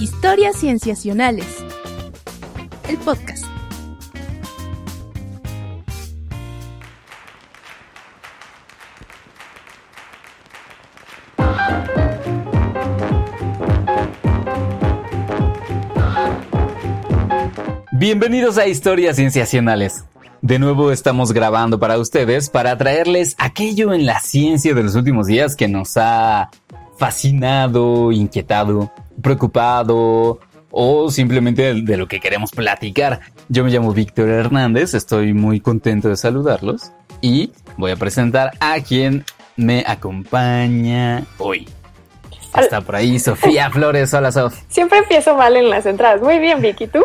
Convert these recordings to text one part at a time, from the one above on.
Historias Cienciacionales. El podcast. Bienvenidos a Historias Cienciacionales. De nuevo estamos grabando para ustedes para traerles aquello en la ciencia de los últimos días que nos ha fascinado, inquietado, preocupado o simplemente de lo que queremos platicar. Yo me llamo Víctor Hernández, estoy muy contento de saludarlos y voy a presentar a quien me acompaña hoy. Está por ahí Sofía Flores. Hola, Sof. Siempre empiezo mal en las entradas. Muy bien, Vicky, ¿tú?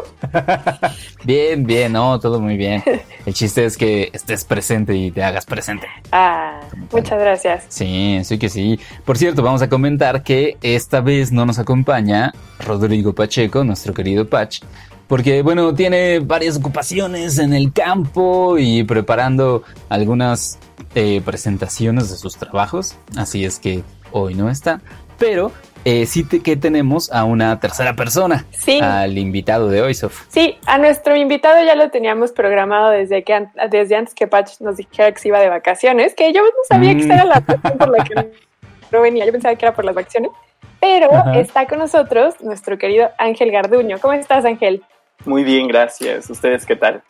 bien, bien, no, todo muy bien. El chiste es que estés presente y te hagas presente. Ah, muchas gracias. Sí, sí que sí. Por cierto, vamos a comentar que esta vez no nos acompaña Rodrigo Pacheco, nuestro querido Pach, porque bueno, tiene varias ocupaciones en el campo y preparando algunas eh, presentaciones de sus trabajos, así es que hoy no está pero eh, sí que tenemos a una tercera persona, sí. al invitado de hoy, Sof. Sí, a nuestro invitado ya lo teníamos programado desde que desde antes que Patch nos dijera que se iba de vacaciones, que yo no sabía que esa era la razón por la que no venía, yo pensaba que era por las vacaciones, pero está con nosotros nuestro querido Ángel Garduño. ¿Cómo estás, Ángel? Muy bien, gracias. ¿Ustedes qué tal?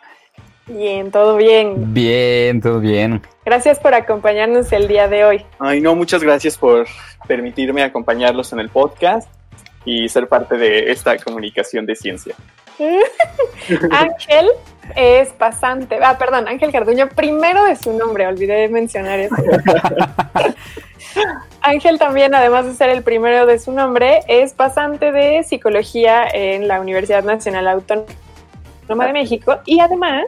Bien, todo bien. Bien, todo bien. Gracias por acompañarnos el día de hoy. Ay, no, muchas gracias por permitirme acompañarlos en el podcast y ser parte de esta comunicación de ciencia. Ángel es pasante, ah, perdón, Ángel Carduño, primero de su nombre, olvidé mencionar eso. Ángel también, además de ser el primero de su nombre, es pasante de psicología en la Universidad Nacional Autónoma de México y además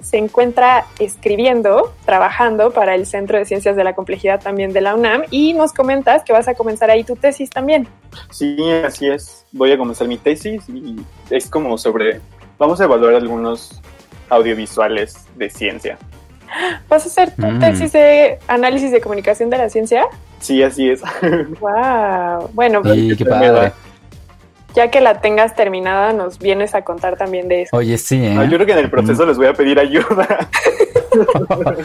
se encuentra escribiendo, trabajando para el Centro de Ciencias de la Complejidad también de la UNAM y nos comentas que vas a comenzar ahí tu tesis también. Sí, así es. Voy a comenzar mi tesis y es como sobre, vamos a evaluar algunos audiovisuales de ciencia. ¿Vas a hacer tu mm. tesis de análisis de comunicación de la ciencia? Sí, así es. Wow. Bueno, sí, qué padre ya que la tengas terminada, nos vienes a contar también de eso. Oye, sí, ¿eh? yo creo que en el proceso les voy a pedir ayuda.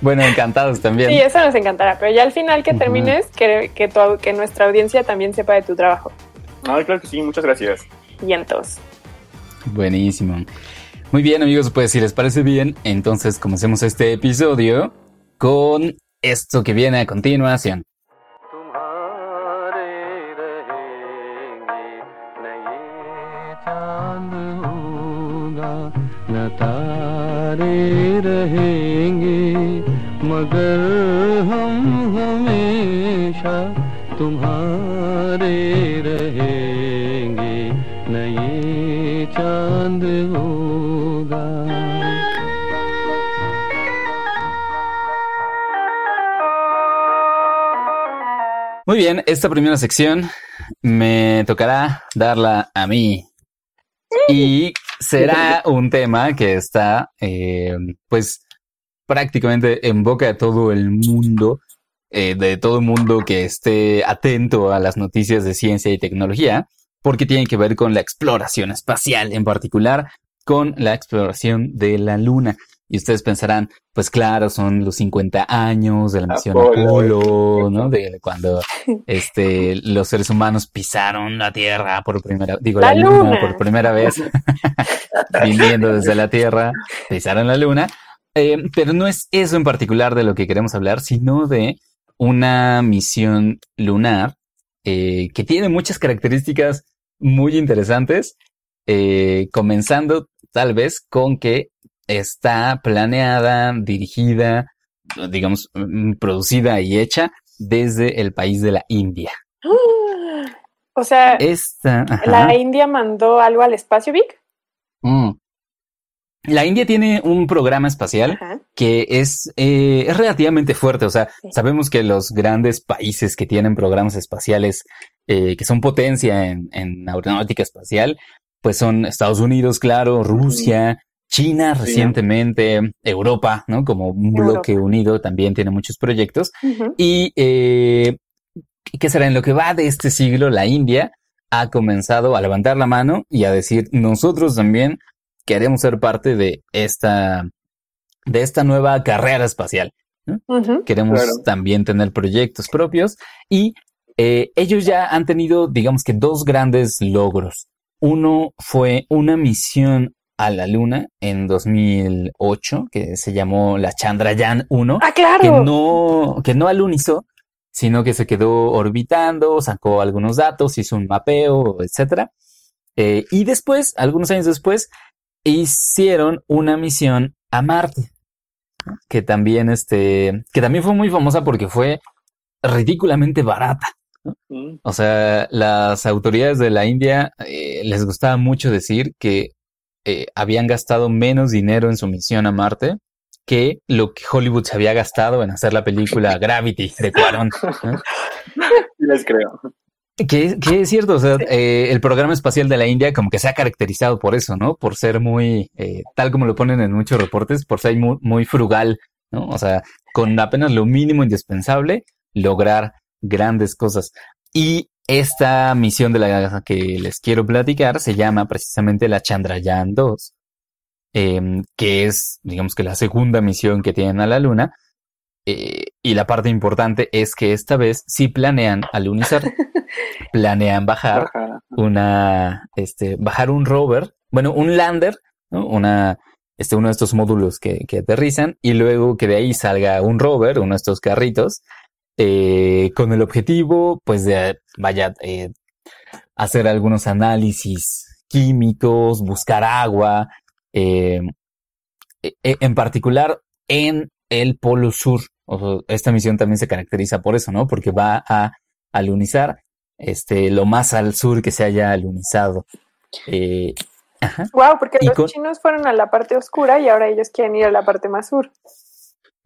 bueno, encantados también. Sí, eso nos encantará, pero ya al final que termines, que, que, que nuestra audiencia también sepa de tu trabajo. Ah, claro que sí, muchas gracias. Vientos. Buenísimo. Muy bien, amigos, pues si les parece bien, entonces comencemos este episodio con esto que viene a continuación. Muy bien, esta primera sección me tocará darla a mí. Y será un tema que está, eh, pues, prácticamente en boca de todo el mundo, eh, de todo el mundo que esté atento a las noticias de ciencia y tecnología, porque tiene que ver con la exploración espacial, en particular con la exploración de la Luna. Y ustedes pensarán, pues claro, son los 50 años de la misión Apolo, ¿no? De cuando este, los seres humanos pisaron la Tierra por primera, digo, la, luna. por primera vez, viniendo desde la Tierra, pisaron la Luna. Eh, pero no es eso en particular de lo que queremos hablar, sino de una misión lunar eh, que tiene muchas características muy interesantes, eh, comenzando tal vez con que está planeada, dirigida, digamos, mm, producida y hecha desde el país de la India. O sea, ¿la India mandó algo al espacio, Vic? Mm. La India tiene un programa espacial que es, eh, es, relativamente fuerte. O sea, sabemos que los grandes países que tienen programas espaciales, eh, que son potencia en, en, aeronáutica espacial, pues son Estados Unidos, claro, Rusia, China recientemente, Europa, ¿no? Como un bloque unido también tiene muchos proyectos. Y, eh, ¿qué será? En lo que va de este siglo, la India ha comenzado a levantar la mano y a decir, nosotros también queremos ser parte de esta, de esta nueva carrera espacial. Queremos también tener proyectos propios y eh, ellos ya han tenido, digamos que, dos grandes logros. Uno fue una misión a la Luna en 2008 que se llamó la Chandrayaan 1. Ah, claro. Que no, que no alunizó, sino que se quedó orbitando, sacó algunos datos, hizo un mapeo, etcétera. Eh, y después, algunos años después, hicieron una misión a Marte, que también, este, que también fue muy famosa porque fue ridículamente barata. Mm. O sea, las autoridades de la India eh, les gustaba mucho decir que eh, habían gastado menos dinero en su misión a Marte que lo que Hollywood se había gastado en hacer la película Gravity de Cuarón. Les creo. Que, es cierto, o sea, eh, el programa espacial de la India como que se ha caracterizado por eso, ¿no? Por ser muy, eh, tal como lo ponen en muchos reportes, por ser muy, muy frugal, ¿no? O sea, con apenas lo mínimo indispensable, lograr grandes cosas. Y esta misión de la que les quiero platicar se llama precisamente la Chandrayaan 2 Em, que es, digamos que la segunda misión que tienen a la Luna. Eh, y la parte importante es que esta vez sí planean alunizar, planean bajar una, este, bajar un rover, bueno, un lander, una, este, uno de estos módulos que, que, aterrizan y luego que de ahí salga un rover, uno de estos carritos, eh, con el objetivo, pues, de, vaya, eh, hacer algunos análisis químicos, buscar agua, eh, e, e, en particular en el Polo Sur. esta misión también se caracteriza por eso, ¿no? Porque va a alunizar este, lo más al sur que se haya alunizado. Eh, Wow, porque los chinos fueron a la parte oscura y ahora ellos quieren ir a la parte más sur.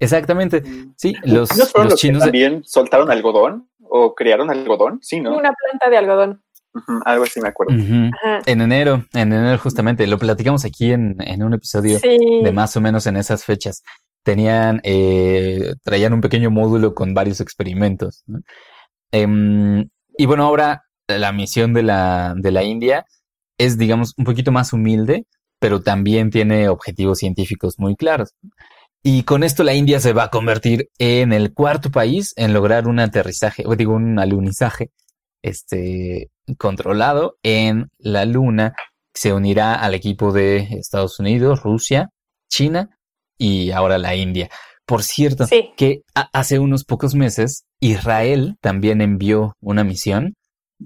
Exactamente. Sí, los, chinos también soltaron algodón o crearon algodón, sí, ¿no? Una planta de algodón algo así me acuerdo. En enero, en enero justamente, lo platicamos aquí en, un episodio de más o menos en esas fechas. Tenían, eh, traían un pequeño módulo con varios experimentos. Em, y bueno, ahora la misión de la, de la India es, digamos, un poquito más humilde, pero también tiene objetivos científicos muy claros. Y con esto la India se va a convertir en el cuarto país en lograr un aterrizaje, o digo, un alunizaje este, controlado en la Luna. Se unirá al equipo de Estados Unidos, Rusia, China y ahora la India. Por cierto, que hace unos pocos meses Israel también envió una misión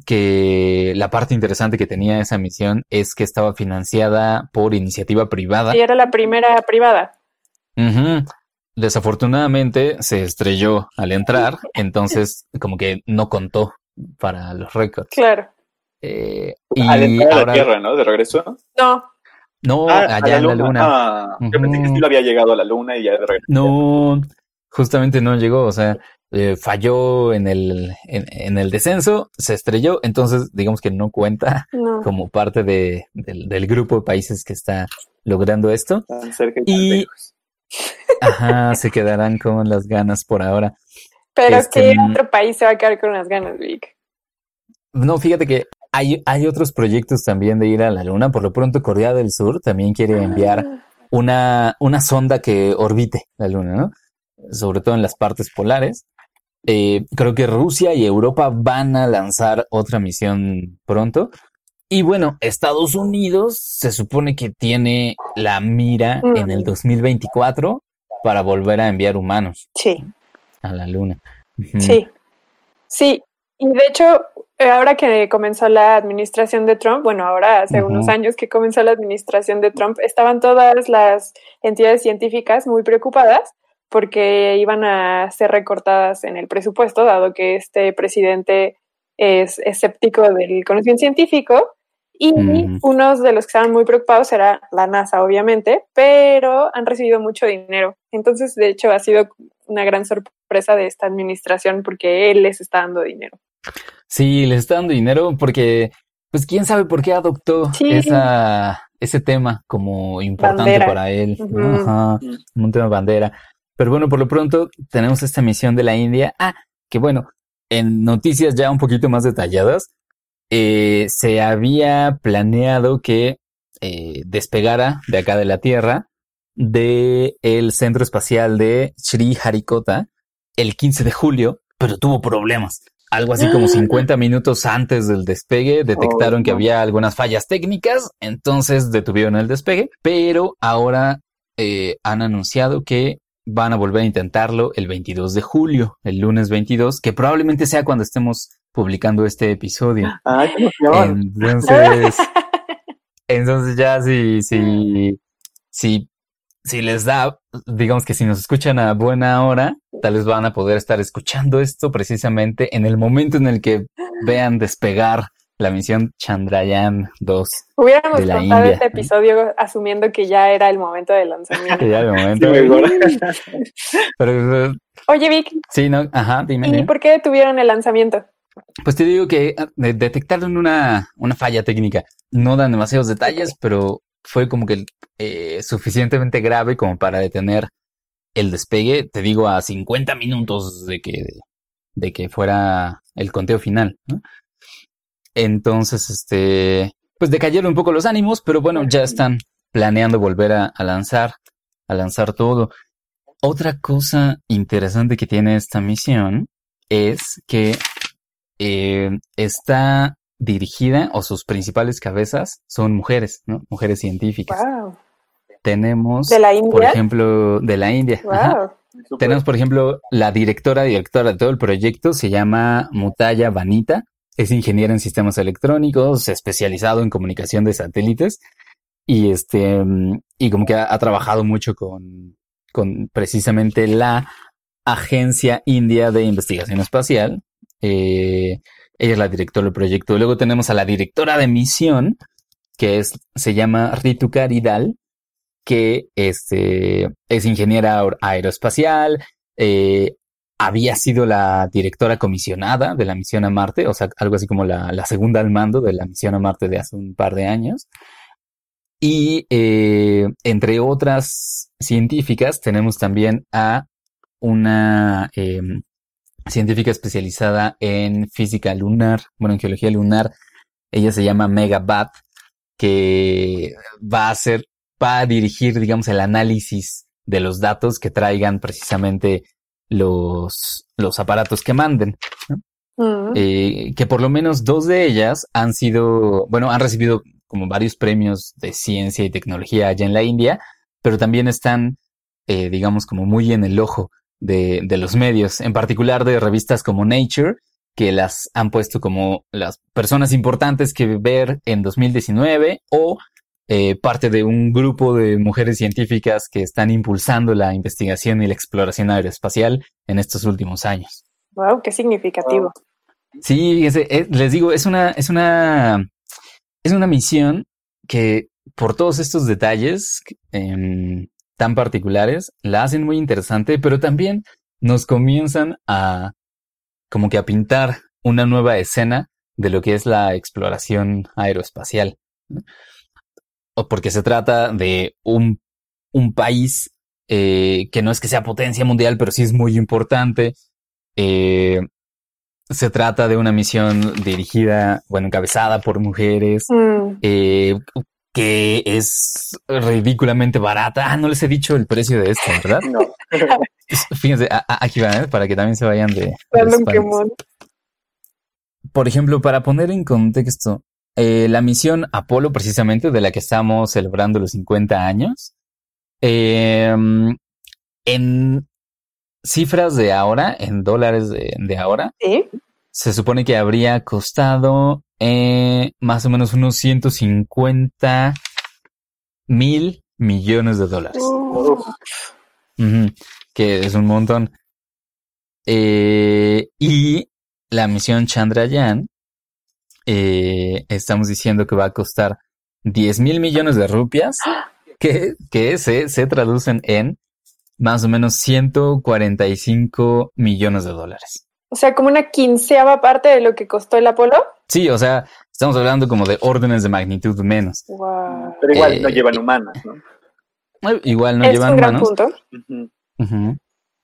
que la parte interesante que tenía esa misión es que estaba financiada por iniciativa privada. Y era la primera privada. Desafortunadamente se estrelló al entrar, entonces como que no contó para los récords. Claro. Eh, y a la Tierra, ¿no? De regreso. No. No, ah, allá en la Luna. Ah, Yo pensé que sí lo había llegado a la Luna y ya de regreso. No, justamente no llegó, o sea, eh, falló en el, en, el descenso, se estrelló, entonces digamos que no cuenta como parte de, del, grupo de países que está logrando esto. Tan cerca y, y ajá, se quedarán con las ganas por ahora. Pero este, ¿qué mm, otro país se va a quedar con unas ganas, Vic? No, fíjate que hay, hay otros proyectos también de ir a la Luna. Por lo pronto, Corea del Sur también quiere enviar ah. una, una sonda que orbite la Luna, ¿no? Sobre todo en las partes polares. Eh, creo que Rusia y Europa van a lanzar otra misión pronto. Y bueno, Estados Unidos se supone que tiene la mira en el 2024 mm. para volver a enviar humanos. Sí a la luna. Sí, sí. Y de hecho, eh, ahora que comenzó la administración de Trump, bueno, ahora hace unos años que comenzó la administración de Trump, estaban todas las entidades científicas muy preocupadas porque iban a ser recortadas en el presupuesto, dado que este presidente es escéptico del conocimiento científico. Y unos de los que estaban muy preocupados era la NASA, obviamente, pero han recibido mucho dinero. Entonces, de hecho, ha sido una gran sorpresa de esta administración porque él les está dando dinero. Sí, les está dando dinero porque, pues, quién sabe por qué adoptó esa, ese tema como importante para él, un tema bandera. Pero bueno, por lo pronto tenemos esta misión de la India. Ah, que bueno, en noticias ya un poquito más detalladas, eh, se había planeado que eh, despegara de acá de la Tierra de el centro espacial de Sriharikota el 15 de julio, pero tuvo problemas. Algo así como 50 minutos antes del despegue detectaron que había algunas fallas técnicas, entonces detuvieron el despegue, pero ahora eh, han anunciado que van a volver a intentarlo el 22 de julio, el lunes 22, que probablemente sea cuando estemos publicando este episodio. Ay, emoción. Entonces, entonces ya si, si, si, si les da, digamos que si nos escuchan a buena hora, tal vez van a poder estar escuchando esto precisamente en el momento en el que vean despegar la misión Chandrayaan 2. Hubiéramos de la contado India. este episodio asumiendo que ya era el momento del lanzamiento. Que ya de momento. Sí, mejor. Pero, Oye, Vic, sí, no, ajá, dime. ¿y dime. por qué detuvieron el lanzamiento? Pues te digo que ah, de- detectaron una, una falla técnica. No dan demasiados detalles, pero fue como que eh, suficientemente grave como para detener el despegue, te digo, a 50 minutos de que, de que fuera el conteo final, ¿no? Entonces, este, pues decayeron un poco los ánimos, pero bueno, ya están planeando volver a, a lanzar, a lanzar todo. Otra cosa interesante que tiene esta misión es que eh, está dirigida o sus principales cabezas son mujeres, ¿no? Mujeres científicas. Wow. Tenemos, ¿De la por India? ejemplo, de la India. Wow. Tenemos, por ejemplo, la directora, directora de todo el proyecto, se llama Mutaya Vanita. Es ingeniera en sistemas electrónicos, especializado en comunicación de satélites. Y este, mm, y como que ha, trabajado mucho con, con precisamente la Agencia India de Investigación Espacial. Eh, ella es la directora del proyecto. Luego tenemos a la directora de misión, que es, se llama Ritu Karidal, que este, es ingeniera aer- aeroespacial, eh, había sido la directora comisionada de la misión a Marte, o sea, algo así como la, la segunda al mando de la misión a Marte de hace un par de años. Y eh, entre otras científicas tenemos también a una eh, científica especializada en física lunar, bueno, en geología lunar. Ella se llama Mega Bat, que va a hacer, va a dirigir, digamos, el análisis de los datos que traigan precisamente los, los aparatos que manden. Eh, que por lo menos dos de ellas han sido, bueno, han recibido como varios premios de ciencia y tecnología allá en la India, pero también están, eh, digamos, como muy en el ojo de, de los medios, en particular de revistas como Nature, que las han puesto como las personas importantes que ver en 2019 o eh, parte de un grupo de mujeres científicas que están impulsando la investigación y la exploración aeroespacial en estos últimos años. Wow, qué significativo. Sí, eh, les digo, es una, es una, es una misión que por todos estos detalles em, tan particulares la hacen muy interesante, pero también nos comienzan a como que a pintar una nueva escena de lo que es la exploración aeroespacial. Porque se trata de un, un país eh, que no es que sea potencia mundial, pero sí es muy importante. Eh, se trata de una misión dirigida, bueno, encabezada por mujeres, Mm. eh, que es ridículamente barata. Ah, no les he dicho el precio de esto, ¿verdad? No. Fíjense, a- a- aquí va, ¿eh? para que también se vayan de... de. Por ejemplo, para poner en contexto, eh, la misión Apolo, precisamente, de la que estamos celebrando los 50 años, eh, en cifras de ahora, en dólares de, de ahora, Sí. se supone que habría costado eh, más o menos unos 150 mil millones de dólares. Uh, que es un montón. Eh, y la misión Chandrayaan, eh, estamos diciendo que va a costar 10 mil millones de rupias, que, que se, se traducen en más o menos 145 millones de dólares. o sea, como una quinceava parte de lo que costó el Apolo. Sí, o sea, estamos hablando como de órdenes de magnitud menos. Wow. Pero igual no Eh, llevan humanas, ¿no? Eh, Igual no es llevan un gran manos. punto.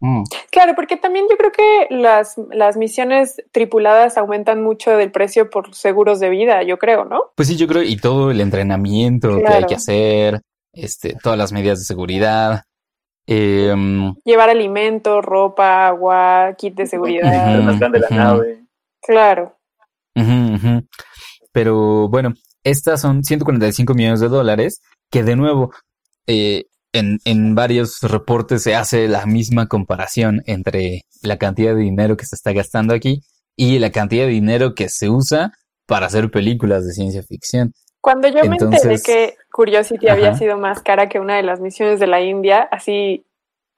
Mm. Claro, porque también yo creo que las, las misiones tripuladas aumentan mucho del precio por seguros de vida, yo creo, ¿no? Pues sí, yo creo, y todo el entrenamiento que hay que hacer, este, todas las medidas de seguridad. em, Llevar alimento, ropa, agua, kit de seguridad. Ujú. más grande la ujú. nave. Claro. Pero bueno, estas son 145 millones de dólares, que de nuevo, eh, en, en varios reportes se hace la misma comparación entre la cantidad de dinero que se está gastando aquí y la cantidad de dinero que se usa para hacer películas de ciencia ficción. Cuando yo me enteré que Curiosity había sido más cara que una de las misiones de la India, así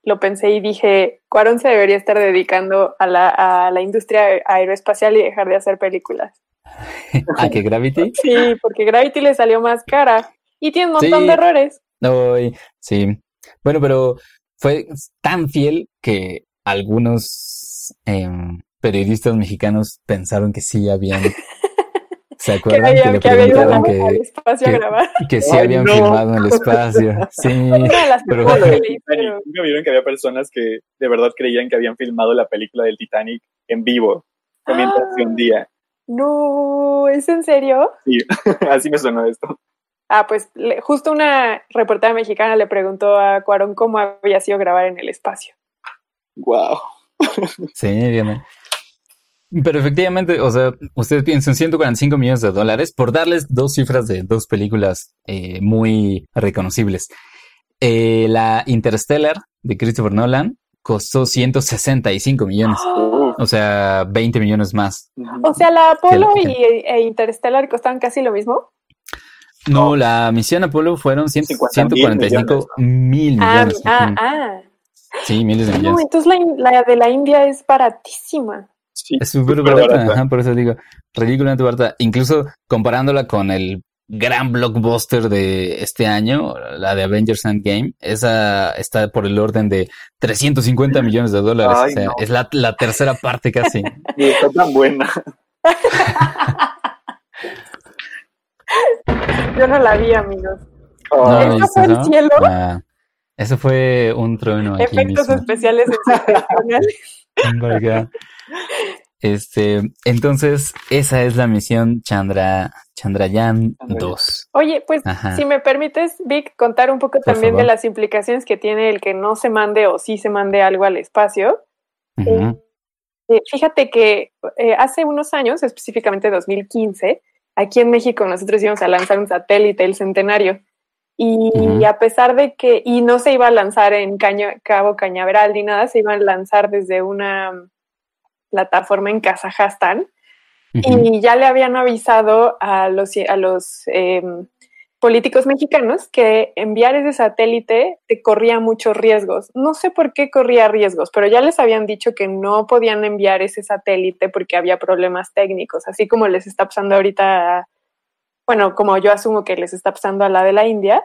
lo pensé y dije, Cuarón se debería estar dedicando a la, a la industria aeroespacial y dejar de hacer películas. ¿A que Gravity? Sí, porque Gravity le salió más cara y tiene un montón Sí. de errores. Ay, sí. Bueno, pero fue tan fiel que algunos em, periodistas mexicanos pensaron que sí habían. ¿Se Que acuerdan? había, le que había ido preguntaron al que, espacio a que- grabar. que sí Ay, habían no. filmado en el espacio. Sí. Una de las pero- que le. Nunca vieron que había personas que de verdad creían que habían filmado la película del Titanic en vivo. Mientras Ah. se hundía. No, ¿es en serio? Sí, así me sonó esto. Ah, pues le- justo una reportera mexicana le preguntó a Cuarón cómo había sido grabar en el espacio. Wow. Sí, bien. Pero efectivamente, o sea, ustedes piensan 145 millones de dólares por darles dos cifras de dos películas eh, muy reconocibles. Eh, la Interstellar de Christopher Nolan costó 165 millones, o sea, 20 millones más. O sea, la Apolo y, e Interstellar costaban casi lo mismo. No, la misión Apolo fueron 100 50 mil 145 mil Ah, millones. ah, Ujú. ah. Sí, miles de No, millones. entonces la, la de la India es baratísima. Sí. Es súper Súper barata, barata. ajá, por eso digo, ridículamente barata. Incluso comparándola con el gran blockbuster de este año, la de Avengers Endgame, esa está por el orden de 350 millones de dólares. Ay, o sea, no. es la, la tercera parte casi. Y está tan buena. Yo no la vi, amigos. No, ¿Eso ¿viste fue el cielo? Ah, eso fue un trueno aquí Efectos mismo. especiales God. Este, entonces, esa es la misión Chandra, Chandrayaan 2. Oye, pues Ajá. si me permites, Vic, contar un poco Por también de las implicaciones que tiene el que no se mande o sí se mande algo al espacio. Ujú. Eh, fíjate que eh, hace unos años, específicamente 2015, aquí en México nosotros íbamos a lanzar un satélite, el Centenario. Y a pesar de que, y no se iba a lanzar en Caño- Cabo Cañaveral ni nada, se iba a lanzar desde una plataforma en Kazajstán. Y ya le habían avisado a los, a los em, políticos mexicanos que enviar ese satélite te corría muchos riesgos. No sé por qué corría riesgos, pero ya les habían dicho que no podían enviar ese satélite porque había problemas técnicos, así como les está pasando ahorita, bueno, como yo asumo que les está pasando a la de la India.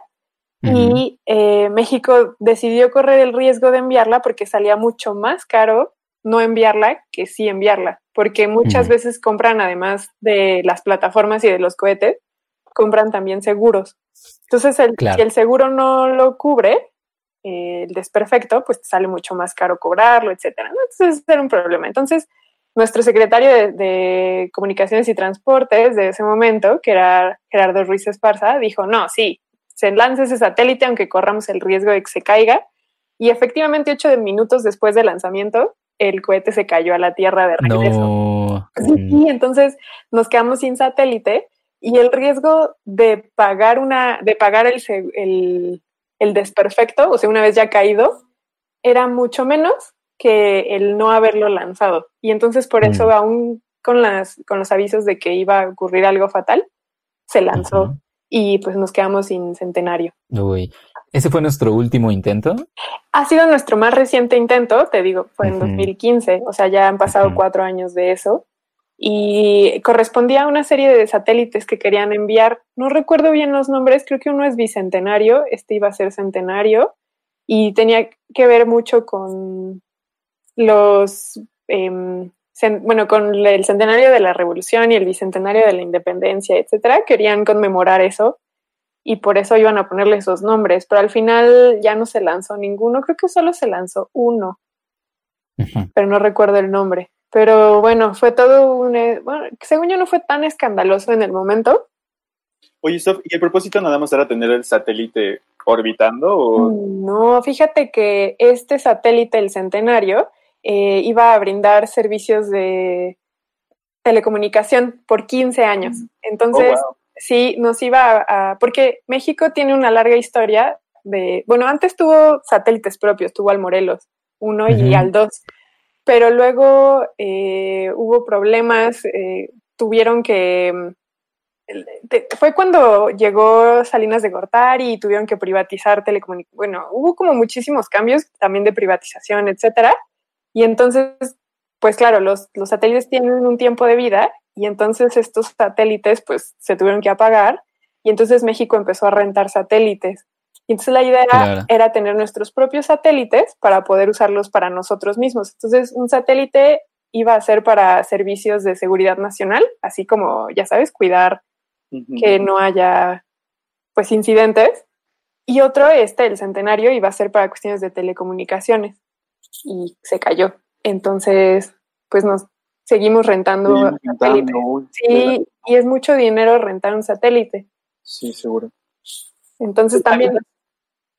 Y eh, México decidió correr el riesgo de enviarla porque salía mucho más caro no enviarla que sí enviarla, porque muchas veces compran, además de las plataformas y de los cohetes, compran también seguros. Entonces, el, Claro. si el seguro no lo cubre, eh, el desperfecto, pues te sale mucho más caro cobrarlo, etcétera. ¿no? Entonces, era un problema. Entonces, nuestro secretario de, de Comunicaciones y Transportes de ese momento, que era Gerardo Ruiz Esparza, dijo, no, sí, se lanza ese satélite aunque corramos el riesgo de que se caiga. Y efectivamente, ocho minutos después del lanzamiento, el cohete se cayó a la Tierra de regreso. No. Sí, entonces nos quedamos sin satélite y el riesgo de pagar una, de pagar el, el, el desperfecto, o sea, una vez ya caído, era mucho menos que el no haberlo lanzado. Y entonces por eso, Mm. aún con las, con los avisos de que iba a ocurrir algo fatal, se lanzó y pues nos quedamos sin centenario. Uy. Ese fue nuestro último intento. Ha sido nuestro más reciente intento, te digo, fue en Ujú. 2015, o sea, ya han pasado cuatro años de eso. Y correspondía a una serie de satélites que querían enviar. No recuerdo bien los nombres, creo que uno es bicentenario, este iba a ser centenario, y tenía que ver mucho con los, em, bueno, con el centenario de la revolución y el bicentenario de la independencia, etcétera. Querían conmemorar eso y por eso iban a ponerle esos nombres, pero al final ya no se lanzó ninguno, creo que solo se lanzó uno. pero no recuerdo el nombre. Pero bueno, fue todo un... eh, Bueno, según yo no fue tan escandaloso en el momento. Oye, Sof, ¿y el propósito nada más era tener el satélite orbitando o No, fíjate que este satélite, el Centenario, eh, iba a brindar servicios de telecomunicación por 15 años. Entonces, Oh, wow. sí, nos iba a, a- Porque México tiene una larga historia de... Bueno, antes tuvo satélites propios, tuvo al Morelos 1 y al 2, pero luego eh, hubo problemas, eh, tuvieron que... fue cuando llegó Salinas de Gortari y tuvieron que privatizar telecomunicaciones. Bueno, hubo como muchísimos cambios también de privatización, etcétera. Y entonces, pues claro, los, los satélites tienen un tiempo de vida y entonces estos satélites pues se tuvieron que apagar y entonces México empezó a rentar satélites. Entonces la idea Claro. era tener nuestros propios satélites para poder usarlos para nosotros mismos. Entonces, un satélite iba a ser para servicios de seguridad nacional, así como, ya sabes, cuidar que no haya pues incidentes. Y otro, este, el centenario, iba a ser para cuestiones de telecomunicaciones. Y se cayó. Entonces, pues nos seguimos rentando Sí, satélites. uy, Sí, y es mucho dinero rentar un satélite. sí, seguro. Entonces también,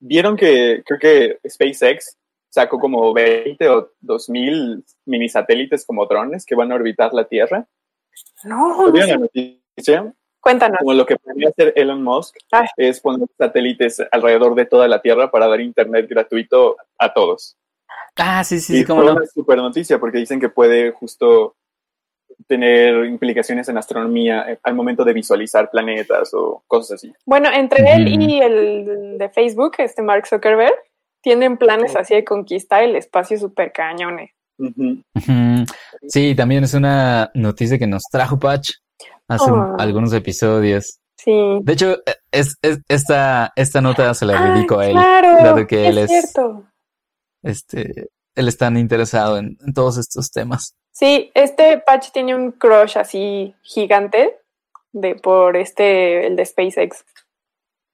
Vieron que creo que SpaceX sacó como 20 o 2000 mini satélites como drones que van a orbitar la Tierra. no, no ¿Vieron sé. la noticia? cuéntanos. Como lo que podría hacer Elon Musk Ay. es poner satélites alrededor de toda la Tierra para dar internet gratuito a todos. Ah, sí, sí, y sí, cómo fue no. una super noticia porque dicen que puede justo tener implicaciones en astronomía eh, al momento de visualizar planetas o cosas así. Bueno, entre él y el de Facebook, este Mark Zuckerberg, tienen planes así de conquistar el espacio super cañones. Sí, también es una noticia que nos trajo Patch hace Ah. algunos episodios. Sí. De hecho, es, es- esta, esta nota se la Ah, dedico a él, claro, dado que él es es, cierto. este, él es tan interesado en, en todos estos temas. Sí, este Patch tiene un crush así gigante de por este, el de SpaceX.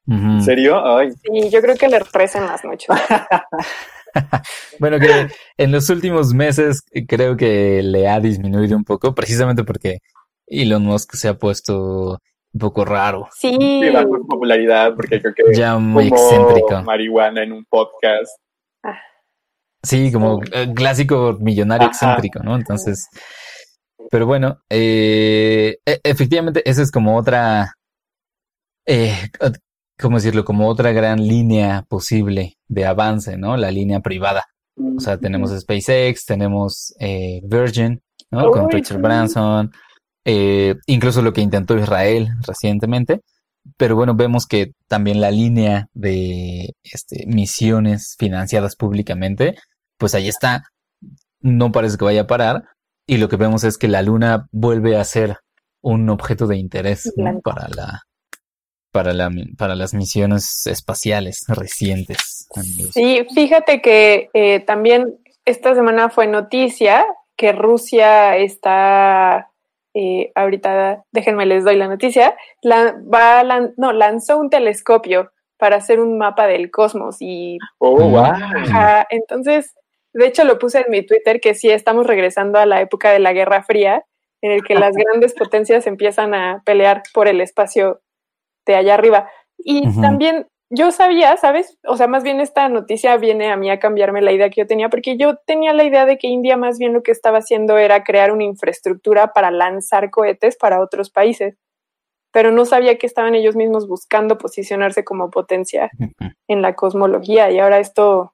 ¿En serio? Ay, Sí, yo creo que le rezan las noches. Bueno, que en los últimos meses eh, creo que le ha disminuido un poco, precisamente porque Elon Musk se ha puesto un poco raro, Sí, sí, bajó su popularidad porque creo que ya muy excéntrico. marihuana en un podcast. Sí, como eh, clásico millonario Ajá. excéntrico, ¿no? Entonces, pero bueno, eh, e- efectivamente, esa es como otra, eh, ¿cómo decirlo? Como otra gran línea posible de avance, ¿no? La línea privada. O sea, tenemos SpaceX, tenemos eh, Virgin, ¿no? Con Richard. Branson, eh, incluso lo que intentó Israel recientemente. Pero bueno, vemos que también la línea de este, misiones financiadas públicamente, pues ahí está. No parece que vaya a parar. Y lo que vemos es que la Luna vuelve a ser un objeto de interés para la para la para las misiones espaciales recientes. amigos. Sí, fíjate que eh, también esta semana fue noticia que Rusia está, eh, ahorita déjenme les doy la noticia, la, va a lan- no, lanzó un telescopio para hacer un mapa del cosmos y Oh, Mm. wow. ajá, entonces, de hecho lo puse en mi Twitter que sí estamos regresando a la época de la Guerra Fría, en el que las grandes potencias empiezan a pelear por el espacio de allá arriba. Y también yo sabía, ¿sabes? O sea, más bien esta noticia viene a mí a cambiarme la idea que yo tenía, porque yo tenía la idea de que India más bien lo que estaba haciendo era crear una infraestructura para lanzar cohetes para otros países, pero no sabía que estaban ellos mismos buscando posicionarse como potencia en la cosmología y ahora esto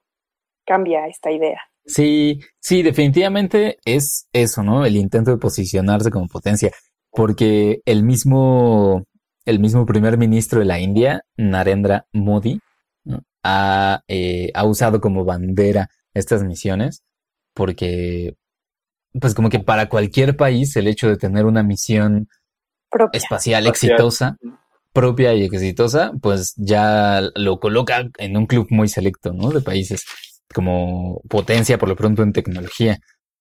cambia esta idea. Sí, sí, definitivamente es eso, ¿no? El intento de posicionarse como potencia, porque el mismo, el mismo primer ministro de la India, Narendra Modi, ¿no? ha, eh, ha usado como bandera estas misiones, porque, pues como que para cualquier país el hecho de tener una misión Propia. espacial Espacial. exitosa, propia y exitosa, pues ya lo coloca en un club muy selecto, ¿no? De países como potencia por lo pronto en tecnología,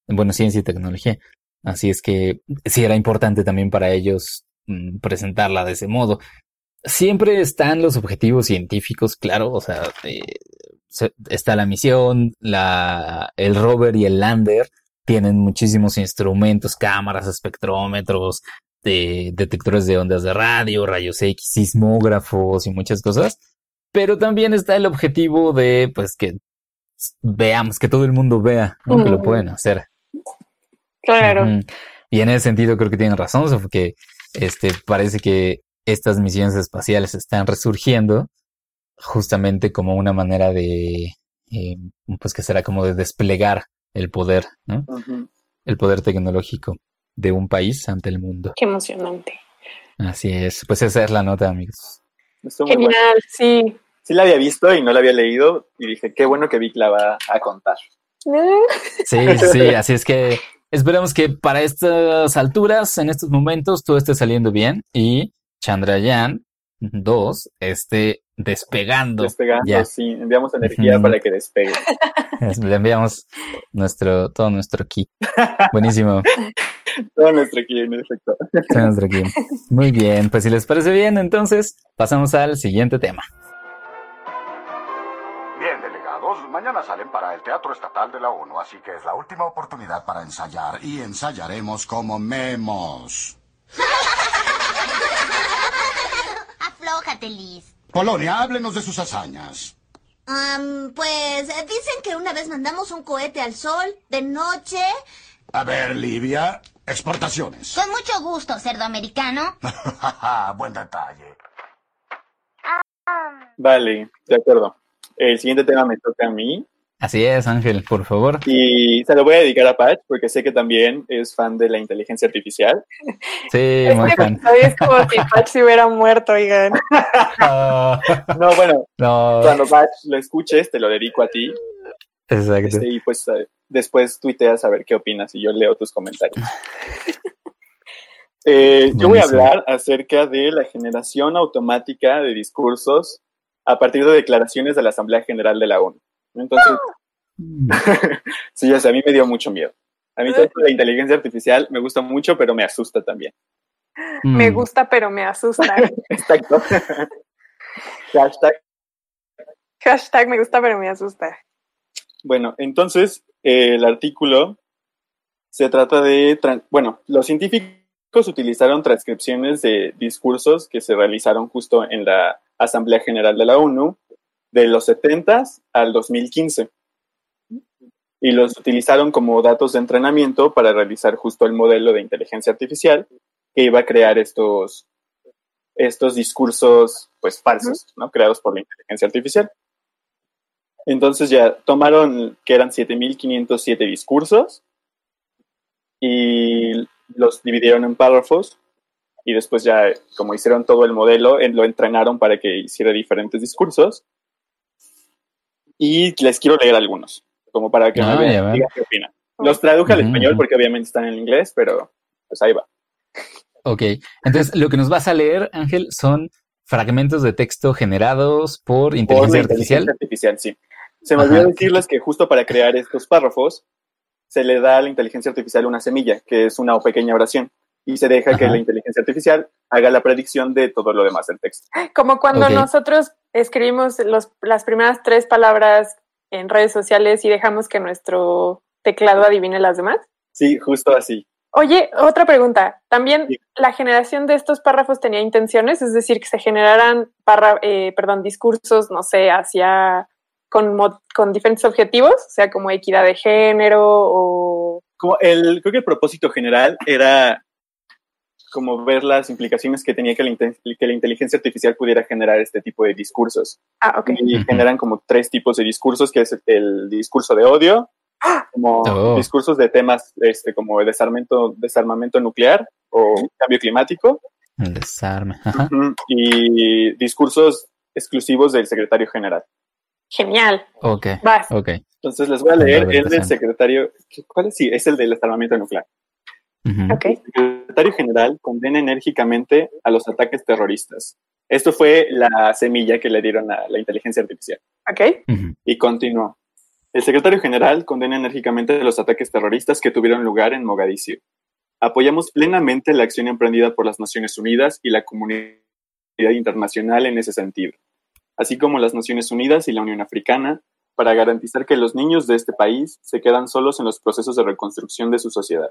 bueno, ciencia y tecnología. Así es que sí era importante también para ellos mm, presentarla de ese modo. Siempre están los objetivos científicos, claro, o sea, eh, está la misión, la, el rover y el lander tienen muchísimos instrumentos, cámaras, espectrómetros, de, detectores de ondas de radio, rayos X, sismógrafos y muchas cosas. Pero también está el objetivo de, pues, que veamos, que todo el mundo vea ¿no? que lo pueden hacer. Claro. Y en ese sentido creo que tienen razón, porque este, parece que estas misiones espaciales están resurgiendo justamente como una manera de, eh, pues que será como de desplegar el poder, ¿no? El poder tecnológico de un país ante el mundo. Qué emocionante. Así es, pues esa es la nota, amigos. Genial, sí. Sí la había visto y no la había leído y dije, qué bueno que Vic la va a contar. Sí, sí, así es que esperamos que para estas alturas, en estos momentos, todo esté saliendo bien y Chandrayaan 2 esté despegando. Despegando, sí, enviamos energía para que despegue. Le enviamos nuestro, todo nuestro kit. Buenísimo. todo nuestro kit, en efecto. Todo nuestro kit. Muy bien, pues si les parece bien, entonces pasamos al siguiente tema. Mañana salen para el Teatro Estatal de la ONU, así que es la última oportunidad para ensayar y ensayaremos como memos. Aflójate, Liz. Polonia, háblenos de sus hazañas. pues eh, dicen que una vez mandamos un cohete al sol de noche. A ver, Livia, exportaciones. Con mucho gusto, cerdo americano. Buen detalle. Vale, de acuerdo. El siguiente tema me toca a mí. Así es, Ángel, por favor. Y se lo voy a dedicar a Patch porque sé que también es fan de la inteligencia artificial. Sí, muy fan. Es como si Patch se hubiera muerto, oigan. no, bueno, cuando Patch lo escuches, te lo dedico a ti. Exacto. Este, y pues eh, después tuiteas a ver qué opinas y yo leo tus comentarios. Eh, yo voy a hablar acerca de la generación automática de discursos a partir de declaraciones de la Asamblea General de la ONU. Entonces, sí, ya sé, a mí me dio mucho miedo. A mí la inteligencia artificial me gusta mucho, pero me asusta también. Me mm. gusta, pero me asusta. Exacto. Hashtag. Hashtag me gusta, pero me asusta. Bueno, entonces el artículo se trata de, bueno, los científicos utilizaron transcripciones de discursos que se realizaron justo en la Asamblea General de la ONU de los 70 al 2015 y los utilizaron como datos de entrenamiento para realizar justo el modelo de inteligencia artificial que iba a crear estos, estos discursos pues falsos, ¿no? Creados por la inteligencia artificial. Entonces ya tomaron que eran 7507 discursos y los dividieron en párrafos y después ya como hicieron todo el modelo, lo entrenaron para que hiciera diferentes discursos y les quiero leer algunos, como para que me ah, digan qué opinan. Los traduje al español porque obviamente están en inglés, pero pues ahí va. Ok, entonces lo que nos vas a leer, Ángel, son fragmentos de texto generados por inteligencia artificial. Inteligencia artificial, sí. Se me olvidó decirles que justo para crear estos párrafos se le da a la inteligencia artificial una semilla, que es una pequeña oración, y se deja que la inteligencia artificial haga la predicción de todo lo demás del texto. Como cuando nosotros escribimos los, las primeras tres palabras en redes sociales y dejamos que nuestro teclado adivine las demás. Sí, justo así. Oye, otra pregunta. ¿También la generación de estos párrafos tenía intenciones? Es decir, que se generaran eh, perdón, discursos, no sé, hacia con, con diferentes objetivos, o sea, como equidad de género o... Como el, creo que el propósito general era como ver las implicaciones que tenía que la, que la inteligencia artificial pudiera generar este tipo de discursos. Ah, ok. Y generan como tres tipos de discursos, que es el discurso de odio, como oh. discursos de temas este, como el desarmamento, desarmamento nuclear o cambio climático. El desarme. Y discursos exclusivos del secretario general. Genial. Ok. Vas. okay. Entonces les voy a leer el del secretario. ¿Cuál es? Sí, es el del desarmamento nuclear. El secretario general condena enérgicamente a los ataques terroristas. Esto fue la semilla que le dieron a la inteligencia artificial. Okay. Y continuó. El secretario general condena enérgicamente los ataques terroristas que tuvieron lugar en Mogadiscio. Apoyamos plenamente la acción emprendida por las Naciones Unidas y la comunidad internacional en ese sentido, así como las Naciones Unidas y la Unión Africana para garantizar que los niños de este país se quedan solos en los procesos de reconstrucción de su sociedad.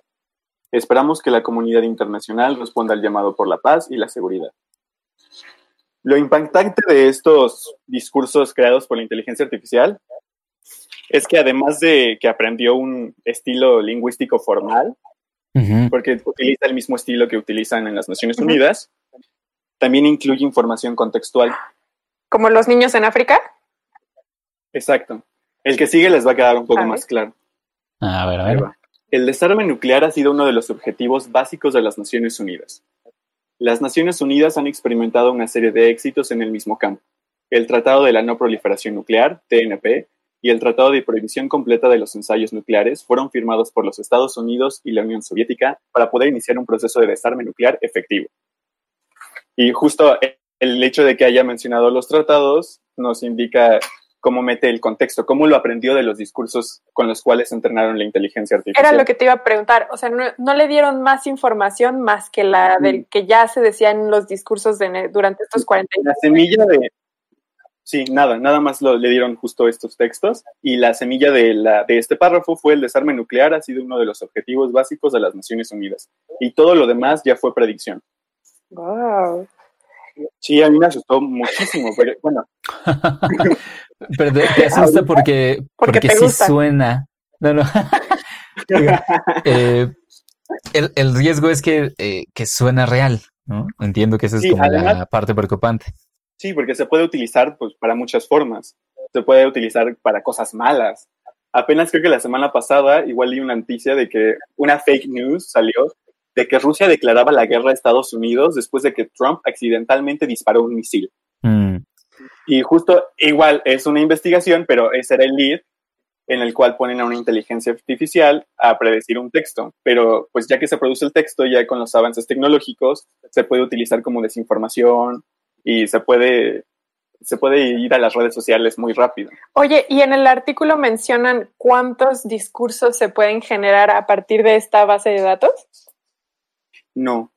Esperamos que la comunidad internacional responda al llamado por la paz y la seguridad. Lo impactante de estos discursos creados por la inteligencia artificial es que además de que aprendió un estilo lingüístico formal, porque utiliza el mismo estilo que utilizan en las Naciones Unidas, también incluye información contextual. ¿Como los niños en África? Exacto. El que sigue les va a quedar un poco más claro. A ver, a ver. El desarme nuclear ha sido uno de los objetivos básicos de las Naciones Unidas. Las Naciones Unidas han experimentado una serie de éxitos en el mismo campo. El Tratado de la No Proliferación Nuclear, TNP, y el Tratado de Prohibición Completa de los Ensayos Nucleares fueron firmados por los Estados Unidos y la Unión Soviética para poder iniciar un proceso de desarme nuclear efectivo. Y justo el hecho de que haya mencionado los tratados nos indica cómo mete el contexto, cómo lo aprendió de los discursos con los cuales entrenaron la inteligencia artificial. Era lo que te iba a preguntar, o sea, no, le dieron más información más que la del que ya se decía en los discursos de, durante estos 40 años. La semilla de... Sí, nada, nada más le dieron justo estos textos y la semilla de, la, de este párrafo fue el desarme nuclear, ha sido uno de los objetivos básicos de las Naciones Unidas y todo lo demás ya fue predicción. Wow. Sí, a mí me asustó muchísimo, pero bueno. Pero te, asusta porque, porque, sí suena. No, no. Eh, el, el, riesgo es que, eh, que suena real, ¿no? Entiendo que esa es como la parte preocupante. Sí, porque se puede utilizar pues, para muchas formas. Se puede utilizar para cosas malas. Apenas creo que la semana pasada igual leí una noticia de que una fake news salió de que Rusia declaraba la guerra a Estados Unidos después de que Trump accidentalmente disparó un misil. Mm. Y justo igual es una investigación, pero ese era el lead en el cual ponen a una inteligencia artificial a predecir un texto. Pero pues ya que se produce el texto, ya con los avances tecnológicos, se puede utilizar como desinformación y se puede, se puede ir a las redes sociales muy rápido. Oye, y en el artículo mencionan cuántos discursos se pueden generar a partir de esta base de datos. No,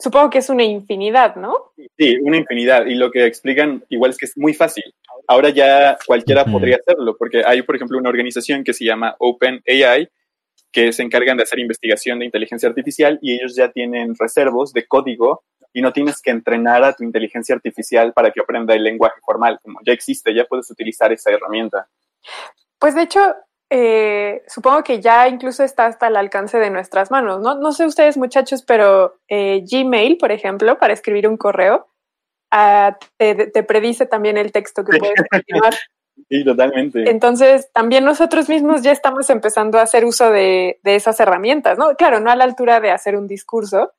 Supongo que es una infinidad, ¿no? Sí, una infinidad. Y lo que explican igual es que es muy fácil. Ahora ya cualquiera podría hacerlo, porque hay, por ejemplo, una organización que se llama OpenAI, que se encargan de hacer investigación de inteligencia artificial y ellos ya tienen reservos de código y no tienes que entrenar a tu inteligencia artificial para que aprenda el lenguaje formal, como ya existe, ya puedes utilizar esa herramienta. Pues de hecho, eh, supongo que ya incluso está hasta el alcance de nuestras manos, ¿no? No sé ustedes muchachos, pero eh, Gmail, por ejemplo, para escribir un correo, ah, te, predice también el texto que puedes escribir. Sí, totalmente. Entonces, también nosotros mismos ya estamos empezando a hacer uso de, de esas herramientas, ¿no? Claro, no a la altura de hacer un discurso,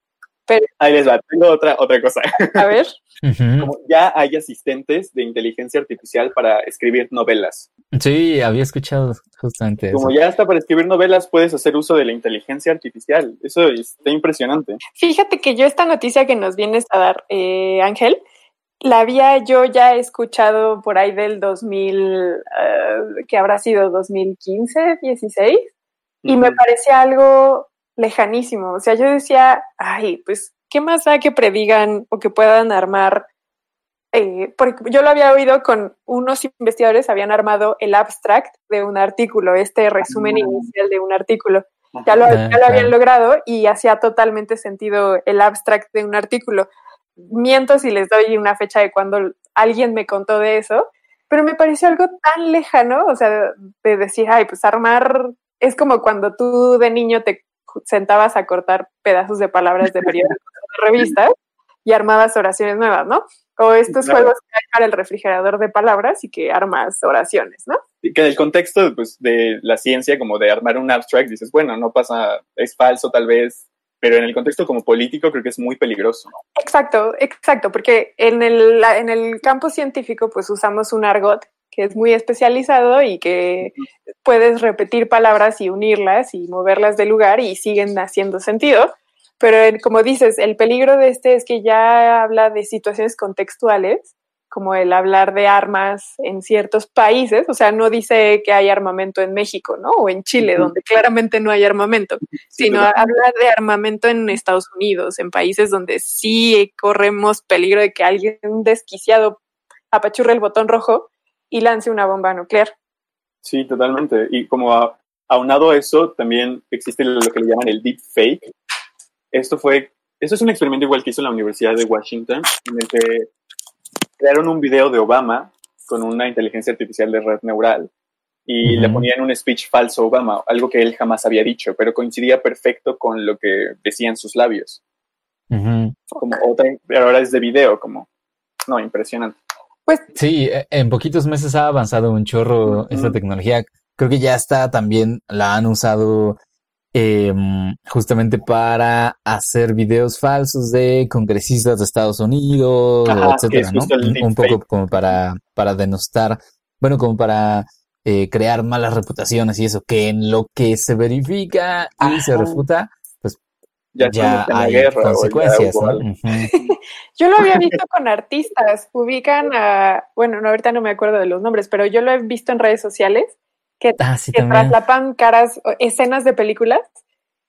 Ahí les va, tengo otra, otra cosa. A ver. Como ya hay asistentes de inteligencia artificial para escribir novelas. Sí, había escuchado justamente Como ya está para escribir novelas, puedes hacer uso de la inteligencia artificial. Eso está impresionante. Fíjate que yo esta noticia que nos vienes a dar, eh, Ángel, la había yo ya escuchado por ahí del 2000, eh, que habrá sido 2015, 16, y me parecía algo lejanísimo. O sea, yo decía, ay, pues, ¿qué más da que predigan o que puedan armar? Eh, porque yo lo había oído con unos investigadores, habían armado el abstract de un artículo, este resumen ah. inicial de un artículo. Ya lo, ya lo habían logrado y hacía totalmente sentido el abstract de un artículo. Miento si les doy una fecha de cuando alguien me contó de eso, pero me pareció algo tan lejano, o sea, de decir, ay, pues armar es como cuando tú de niño te sentabas a cortar pedazos de palabras de periódicos de revistas y armabas oraciones nuevas, ¿no? O estos juegos que hay para el refrigerador de palabras y que armas oraciones, ¿no? Y que en el contexto pues, de la ciencia, como de armar un abstract, dices, bueno, no pasa, es falso tal vez, pero en el contexto como político creo que es muy peligroso. Exacto, exacto, porque en el, en el campo científico pues usamos un argot que es muy especializado y que puedes repetir palabras y unirlas y moverlas de lugar y siguen haciendo sentido. Pero como dices, el peligro de este es que ya habla de situaciones contextuales, como el hablar de armas en ciertos países, o sea, no dice que hay armamento en México, ¿no? O en Chile, donde claramente no hay armamento, sino habla de armamento en Estados Unidos, en países donde sí corremos peligro de que alguien desquiciado apachurre el botón rojo y lance una bomba nuclear. Sí, totalmente. Y como a- aunado a eso, también existe lo que le llaman el deep fake. Esto fue, esto es un experimento igual que hizo la Universidad de Washington, en el que crearon un video de Obama con una inteligencia artificial de red neural y le ponían un speech falso a Obama, algo que él jamás había dicho, pero coincidía perfecto con lo que decían sus labios. Como otra, pero ahora es de video, como, no, impresionante. Pues Sí, e- en poquitos meses ha avanzado un chorro Ujú. esta tecnología. Creo que ya está también, la han usado em, justamente para hacer videos falsos de congresistas de Estados Unidos, Ajá, etcétera, ¿no? Un, poco como para, para denostar, bueno, como para eh, crear malas reputaciones y eso, que en lo que se verifica y se refuta, Ya, ya hay guerra, ya consecuencias, ¿no? yo lo había visto con artistas. Ubican a, bueno, no, ahorita no me acuerdo de los nombres, pero yo lo he visto en redes sociales que, Ah, sí, que también. traslapan caras, escenas de películas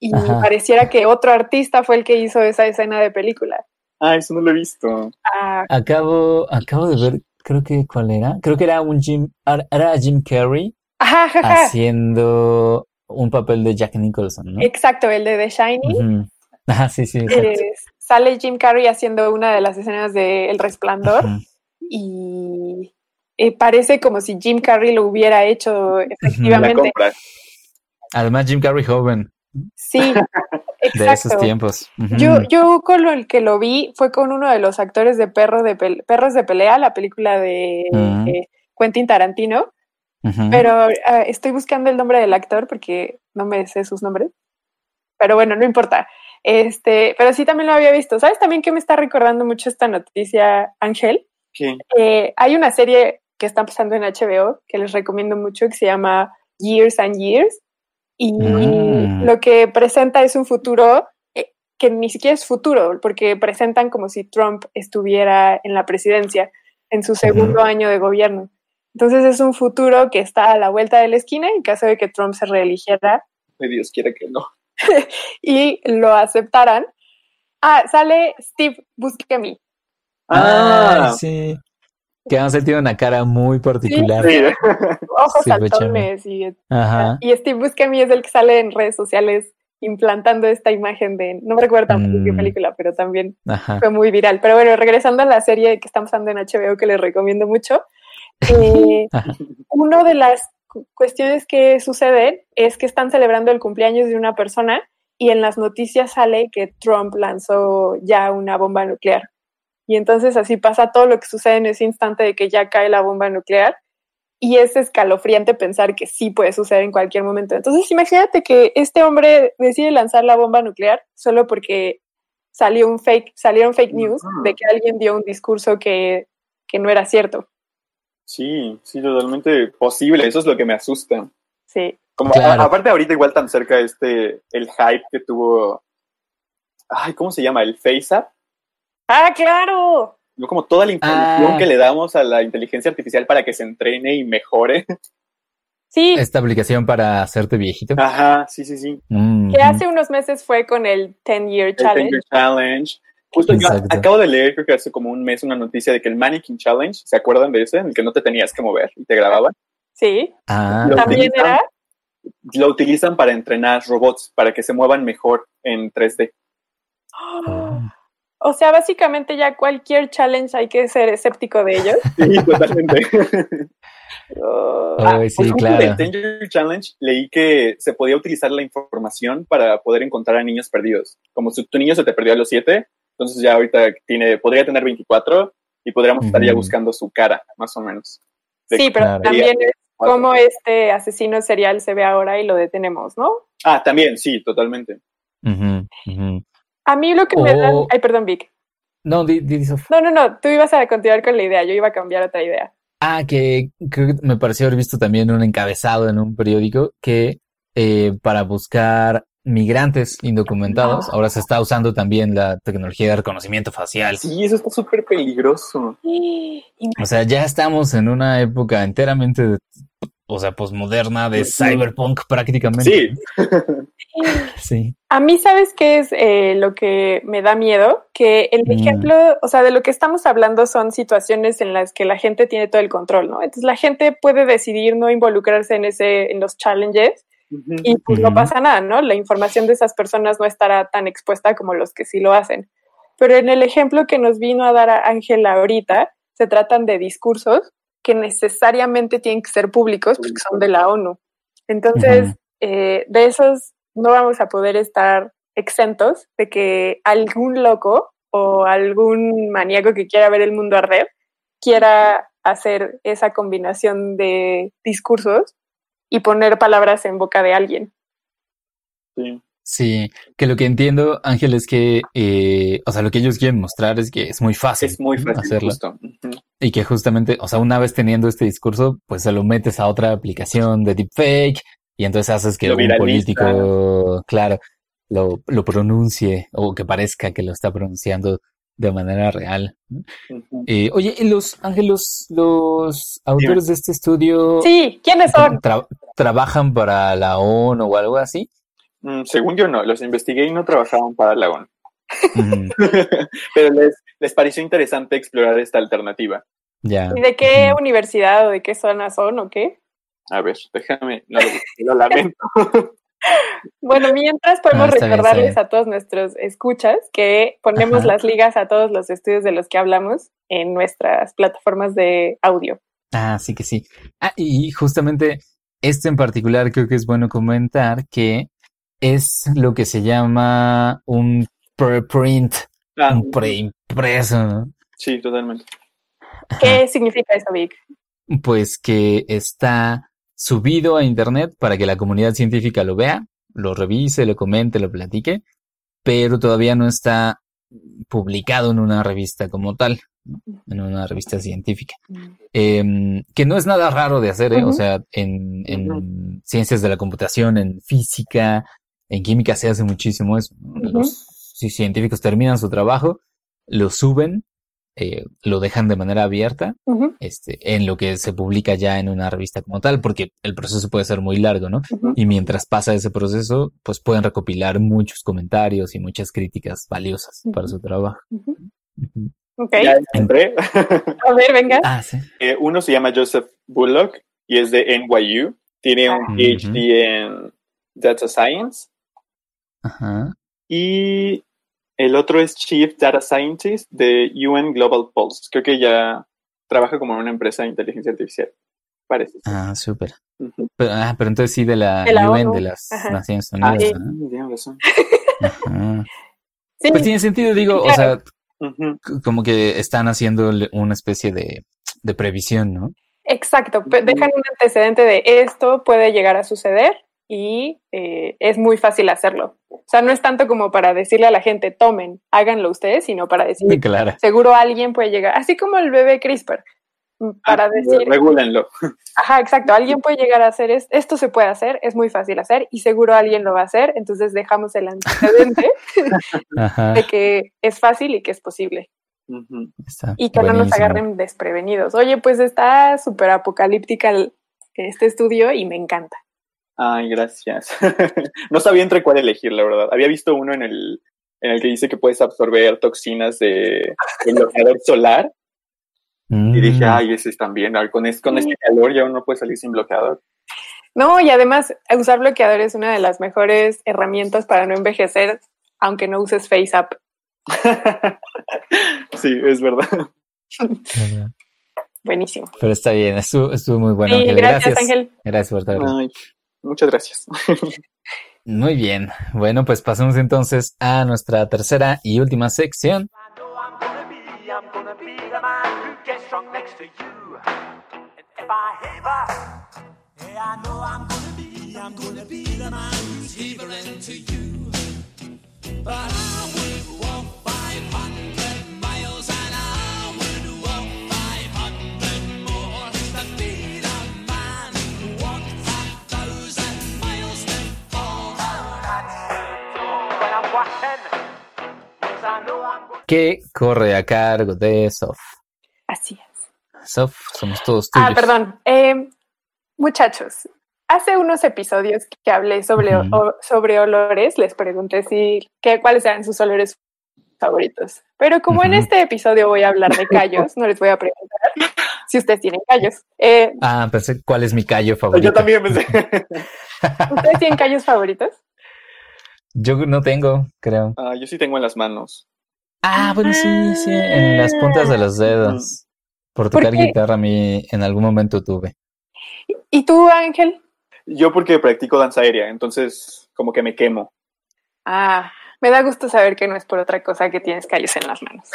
y Ajá. pareciera que otro artista fue el que hizo esa escena de película. Ah, eso no lo he visto. Ah, Acabo, acabo de ver, creo que cuál era, creo que era un Jim, era Jim Carrey ajá, haciendo un papel de Jack Nicholson, ¿no? Exacto, el de The Shining. Ujú. Ah, sí, sí, exacto. Eh, sale Jim Carrey haciendo una de las escenas de El Resplandor y eh, parece como si Jim Carrey lo hubiera hecho efectivamente. Además, Jim Carrey joven, Sí, de esos exacto. tiempos. Yo, yo con lo el que lo vi fue con uno de los actores de Perros de, Perros de Pelea, la película de eh, Quentin Tarantino, pero ah, estoy buscando el nombre del actor porque no me sé sus nombres. Pero bueno, no importa. Este, pero sí también lo había visto. ¿Sabes también que me está recordando mucho esta noticia, Ángel? ¿Qué? Eh, hay una serie que está pasando en HBO que les recomiendo mucho que se llama Years and Years y Mm. lo que presenta es un futuro eh, que ni siquiera es futuro porque presentan como si Trump estuviera en la presidencia en su segundo año de gobierno. Entonces es un futuro que está a la vuelta de la esquina en caso de que Trump se reeligiera Dios quiera que no. y lo aceptaran. Ah, sale Steve Buscemi. Ah, Ah, sí. Que además él tiene una cara muy particular. sí. ojos Sí, saltones y Ajá. Y Steve Buscemi es el que sale en redes sociales implantando esta imagen de, no me recuerdo tampoco qué Mm. película, pero también Ajá. fue muy viral. Pero bueno, regresando a la serie que estamos dando en HBO, que les recomiendo mucho, eh, una de las cuestiones que sucede es que están celebrando el cumpleaños de una persona y en las noticias sale que Trump lanzó ya una bomba nuclear. Y entonces así pasa todo lo que sucede en ese instante de que ya cae la bomba nuclear. Y es escalofriante pensar que sí puede suceder en cualquier momento. Entonces imagínate que este hombre decide lanzar la bomba nuclear solo porque salió un fake, salieron fake news de que alguien dio un discurso que, que no era cierto. Sí, sí, totalmente posible. Eso es lo que me asusta. Sí. Como Claro. a- aparte ahorita igual tan cerca este el hype que tuvo ay, ¿cómo se llama? El FaceApp. ¡Ah, claro! ¿no? Como toda la información Ah. que le damos a la inteligencia artificial para que se entrene y mejore. Sí, Esta aplicación para hacerte viejito. Ajá, sí, sí, sí. Mm, que hace unos meses fue con el 10 Year El Challenge. Danger Challenge. Justo yo acabo de leer, creo que hace como un mes, una noticia de que el Mannequin Challenge, ¿se acuerdan de ese? En el que no te tenías que mover y te grababan. Sí, Ah, Lo también utilizan. era. Lo utilizan para entrenar robots, para que se muevan mejor en 3D. oh. O sea, básicamente ya cualquier challenge hay que ser escéptico de ellos. Sí, totalmente. Oh, Ay, sí, Pues justo claro. del Danger Challenge leí que se podía utilizar la información para poder encontrar a niños perdidos. Como si tu niño se te perdió a los 7, entonces ya ahorita tiene, podría tener 24 y podríamos estar ya buscando su cara, más o menos. Sí, pero claro. también es como este asesino serial se ve ahora y lo detenemos, ¿no? Ah, también, sí, totalmente. Ujú. A mí lo que me dan... O- Ay, perdón, Vic. No, di, di, Sof. No, no, no, tú ibas a continuar con la idea, yo iba a cambiar otra idea. Ah, que creo que me pareció haber visto también un encabezado en un periódico que eh, para buscar migrantes indocumentados, ahora se está usando también la tecnología de reconocimiento facial. Sí, eso está súper peligroso. O sea, ya estamos en una época enteramente de- o sea, posmoderna de cyberpunk prácticamente. Sí. Sí. A mí, ¿sabes qué es eh, lo que me da miedo? Que el Mm. ejemplo, o sea, de lo que estamos hablando son situaciones en las que la gente tiene todo el control, ¿no? Entonces la gente puede decidir no involucrarse en ese, en los challenges Y pues no pasa nada, ¿no? La información de esas personas no estará tan expuesta como los que sí lo hacen. Pero en el ejemplo que nos vino a dar a Ángela ahorita, se tratan de discursos que necesariamente tienen que ser públicos porque son de la ONU. Entonces, eh, de esos no vamos a poder estar exentos de que algún loco o algún maníaco que quiera ver el mundo arder quiera hacer esa combinación de discursos y poner palabras en boca de alguien. Sí. Sí, que lo que entiendo, Ángel, es que, eh, o sea, lo que ellos quieren mostrar es que es muy fácil, Es muy fácil, hacerlo. justo. Y que justamente, o sea, una vez teniendo este discurso, pues se lo metes a otra aplicación de deepfake y entonces haces que Lo un político, claro, lo, lo pronuncie o que parezca que lo está pronunciando de manera real. Eh, oye, ¿y los, Ángel, los, autores de este estudio Sí, ¿quiénes son? tra- trabajan para la ONU o algo así? Mm, según yo no, los investigué y no trabajaban para la ONU. Pero les, les pareció interesante explorar esta alternativa. ya. ¿Y de qué universidad o de qué zona son o qué? A ver, déjame, no lo lamento. Bueno, mientras podemos Ah, bien, recordarles bien. a todos nuestros escuchas que ponemos Ajá. las ligas a todos los estudios de los que hablamos en nuestras plataformas de audio. Ah, sí que sí. Ah, y justamente este en particular creo que es bueno comentar que es lo que se llama un preprint, Ah, un preimpreso, ¿no? sí, totalmente. ¿Qué significa eso, Vic? Pues que está subido a internet para que la comunidad científica lo vea, lo revise, lo comente, lo platique, pero todavía no está publicado en una revista como tal, ¿no? en una revista científica. Em, que no es nada raro de hacer, ¿eh? O sea, en, en ciencias de la computación, en física, en química se hace muchísimo eso. ¿no? Los ci- científicos terminan su trabajo, lo suben, eh, lo dejan de manera abierta, este, en lo que se publica ya en una revista como tal, porque el proceso puede ser muy largo, ¿no? Y mientras pasa ese proceso, pues pueden recopilar muchos comentarios y muchas críticas valiosas para su trabajo. Ok, Ya encontré. a ver, venga. Ah, sí. Eh, Uno se llama Joseph Bullock y es de NYU. Tiene un Ah. PhD en Data Science. Ajá. Y el otro es Chief Data Scientist de UN Global Pulse. Creo que ya trabaja como en una empresa de inteligencia artificial. Parece. Ah, súper. Pero, ah, pero entonces sí de la, De la UN, ONU. de las Ajá. Naciones Ah, Unidas. sí, ¿no? tienes razón. Ajá. Sí, Pues tiene sentido, digo, o sea, como que están haciendo una especie de, de previsión, ¿no? exacto. Dejan un antecedente de esto puede llegar a suceder y eh, es muy fácil hacerlo. O sea, no es tanto como para decirle a la gente, tomen, háganlo ustedes, sino para decir, Claro. seguro alguien puede llegar, así como el bebé CRISPR, mm, para Ah, decir, Regúlenlo. ajá, exacto, alguien puede llegar a hacer es- esto, se puede hacer, es muy fácil hacer y seguro alguien lo va a hacer, entonces dejamos el antecedente de que es fácil y que es posible y que no nos agarren desprevenidos. Oye, pues está súper apocalíptica este estudio y me encanta. Ay, gracias. no sabía entre cuál elegir, la verdad. Había visto uno en el, en el que dice que puedes absorber toxinas de del bloqueador solar. Y dije, Mm. ay, ese es también. Con, es- con este calor ya uno puede salir sin bloqueador. No, y además usar bloqueador es una de las mejores herramientas para no envejecer, aunque no uses FaceApp. sí, es verdad. Buenísimo. Pero está bien, estuvo, estuvo muy bueno. Sí, Ángel. gracias, Gracias, Ángel. Gracias por traerlo. Muchas gracias. Muy bien. Bueno, pues pasemos entonces a nuestra tercera y última sección. Que corre a cargo de Sof. Así es. Sof, somos todos tuyos. Ah, perdón. Eh, Muchachos, hace unos episodios que hablé sobre, o- sobre olores, les pregunté si qué, cuáles eran sus olores favoritos. Pero como en este episodio voy a hablar de callos, no les voy a preguntar si ustedes tienen callos. Eh, Ah, pensé cuál es mi callo favorito. Yo también pensé. ¿Ustedes tienen callos favoritos? Yo no tengo, creo. Ah, yo sí tengo en las manos. Ah, bueno, sí, sí, en las puntas de los dedos. Por tocar guitarra a mí en algún momento tuve. ¿Y tú, Ángel? Yo porque practico danza aérea, entonces como que me quemo. Ah, me da gusto saber que no es por otra cosa que tienes callos en las manos.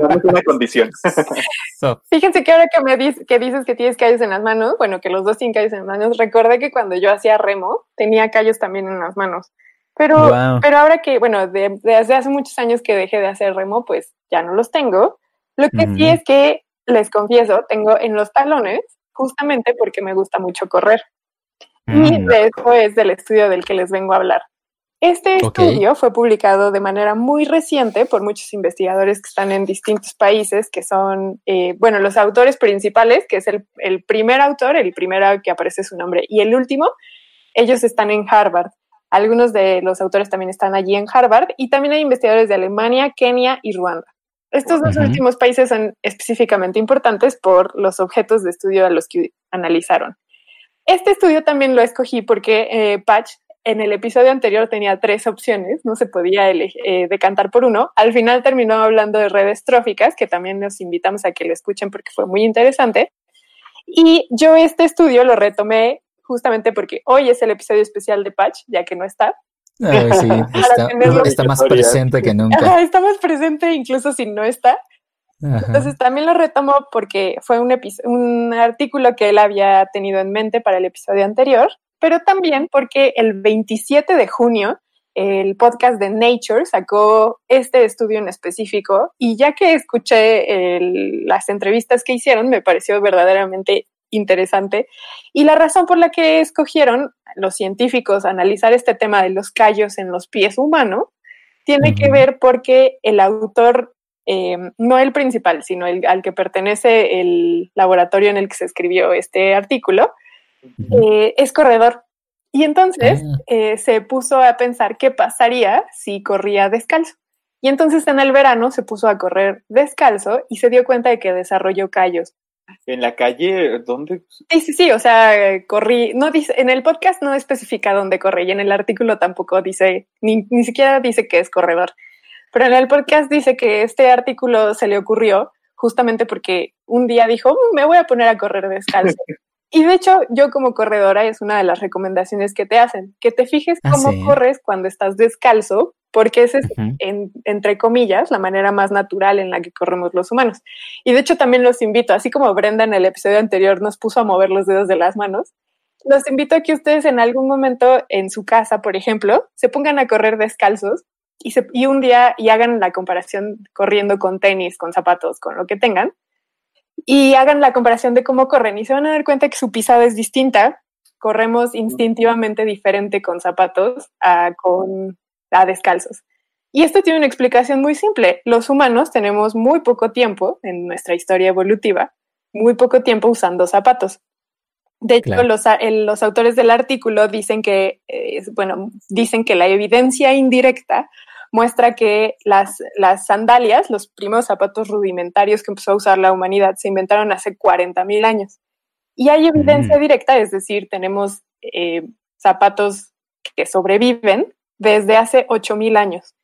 No es una condición. So, Fíjense que ahora que me dices que dices que tienes callos en las manos, bueno, que los dos tienen callos en las manos, recordé que cuando yo hacía remo tenía callos también en las manos. Pero, Wow. pero ahora que, bueno, de- desde hace muchos años que dejé de hacer remo, pues ya no los tengo. Lo que sí Ujú. es que, les confieso, tengo en los talones, justamente porque me gusta mucho correr. Y mm, de eso es del estudio del que les vengo a hablar. Este Ok. estudio fue publicado de manera muy reciente por muchos investigadores que están en distintos países, que son, eh, bueno, los autores principales, que es el, el primer autor, el primero que aparece su nombre, y el último, ellos están en Harvard. Algunos de los autores también están allí en Harvard, y también hay investigadores de Alemania, Kenia y Ruanda. Estos dos últimos países son específicamente importantes por los objetos de estudio a los que analizaron. Este estudio también lo escogí porque eh, Patch en el episodio anterior tenía tres opciones, no se podía eh, decantar por uno. Al final terminó hablando de redes tróficas, que también los invitamos a que lo escuchen porque fue muy interesante. Y yo este estudio lo retomé justamente porque hoy es el episodio especial de Patch, ya que no está. ay, sí, está, está más presente que nunca. Ajá, está más presente incluso si no está. Ajá. Entonces también lo retomo porque fue un, un artículo que él había tenido en mente para el episodio anterior, pero también porque el 27 de junio el podcast de Nature sacó este estudio en específico y ya que escuché el- las entrevistas que hicieron me pareció verdaderamente interesante y la razón por la que escogieron los científicos analizar este tema de los callos en los pies humanos tiene que ver porque el autor eh, no el principal, sino el al que pertenece el laboratorio en el que se escribió este artículo, eh, es corredor. Y entonces Ah. eh, se puso a pensar qué pasaría si corría descalzo. Y entonces en el verano se puso a correr descalzo y se dio cuenta de que desarrolló callos. En la calle, ¿dónde? Sí, sí, sí, o sea, corrí, no dice, en el podcast no especifica dónde corre y en el artículo tampoco dice, ni, ni siquiera dice que es corredor. Pero en el podcast dice que este artículo se le ocurrió justamente porque un día dijo, "Mm, me voy a poner a correr descalzo. Y de hecho, yo como corredora es una de las recomendaciones que te hacen, que te fijes Ah, cómo sí. corres cuando estás descalzo, porque ese es en- entre comillas, la manera más natural en la que corremos los humanos. Y de hecho también los invito, así como Brenda en el episodio anterior nos puso a mover los dedos de las manos, los invito a que ustedes en algún momento en su casa, por ejemplo, se pongan a correr descalzos y, se- y un día y hagan la comparación corriendo con tenis, con zapatos, con lo que tengan, y hagan la comparación de cómo corren y se van a dar cuenta que su pisada es distinta. Corremos instintivamente diferente con zapatos a con a descalzos. Y esto tiene una explicación muy simple. Los humanos tenemos muy poco tiempo en nuestra historia evolutiva, muy poco tiempo usando zapatos. De hecho, Claro. los, el- los autores del artículo dicen que, eh, bueno, dicen que la evidencia indirecta muestra que las, las sandalias, los primeros zapatos rudimentarios que empezó a usar la humanidad, se inventaron hace 40.000 años. Y hay evidencia Mm. directa, es decir, tenemos eh, zapatos que sobreviven desde hace 8.000 años.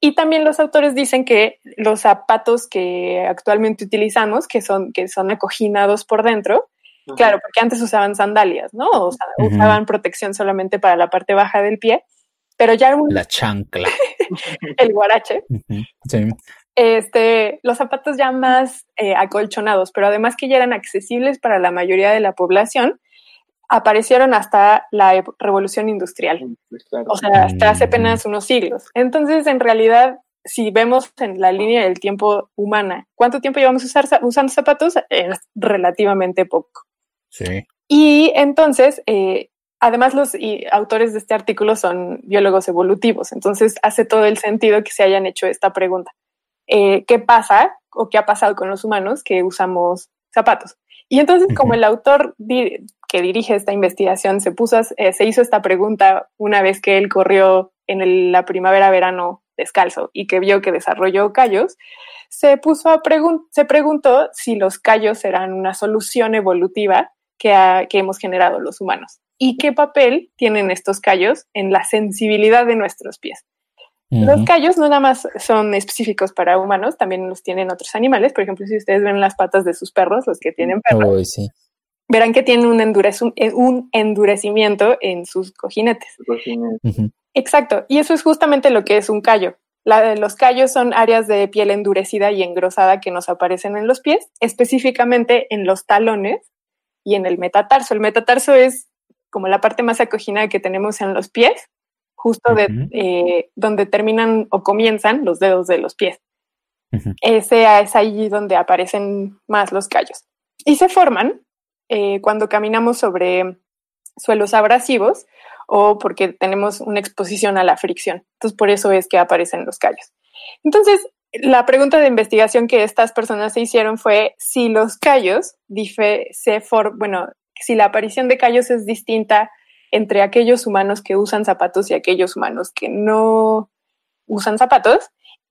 Y también los autores dicen que los zapatos que actualmente utilizamos, que son, que son acoginados por dentro, claro, porque antes usaban sandalias, ¿no? O sea, Ujú. usaban protección solamente para la parte baja del pie, pero ya un- La chancla. el guarache. Sí. este, los zapatos ya más eh, acolchonados, pero además que ya eran accesibles para la mayoría de la población, aparecieron hasta la revolución industrial. Claro. O sea, hasta hace Mm. apenas unos siglos. Entonces, en realidad, si vemos en la línea del tiempo humana, ¿cuánto tiempo llevamos usar, usando zapatos? Es relativamente poco. Sí. Y entonces, eh, además los y, autores de este artículo son biólogos evolutivos, entonces hace todo el sentido que se hayan hecho esta pregunta. Eh, ¿Qué pasa o qué ha pasado con los humanos que usamos zapatos? Y entonces, como el autor di- que dirige esta investigación se puso, eh, se hizo esta pregunta una vez que él corrió en el- la primavera-verano descalzo y que vio que desarrolló callos, se puso a pregun- se preguntó si los callos serán una solución evolutiva que, ha- que hemos generado los humanos y qué papel tienen estos callos en la sensibilidad de nuestros pies. Los callos no nada más son específicos para humanos, también los tienen otros animales. Por ejemplo, si ustedes ven las patas de sus perros, los que tienen perros, sí. verán que tienen un, endurec- eh, un endurecimiento en sus cojinetes. Exacto, y eso es justamente lo que es un callo. La- los callos son áreas de piel endurecida y engrosada que nos aparecen en los pies, específicamente en los talones y en el metatarso. El metatarso es como la parte más acoginada que tenemos en los pies, justo de eh, donde terminan o comienzan los dedos de los pies. Ese es ahí donde aparecen más los callos. Y se forman eh, cuando caminamos sobre suelos abrasivos o porque tenemos una exposición a la fricción. Entonces, por eso es que aparecen los callos. Entonces, la pregunta de investigación que estas personas se hicieron fue si los callos, dife- se for- bueno, si la aparición de callos es distinta entre aquellos humanos que usan zapatos y aquellos humanos que no usan zapatos,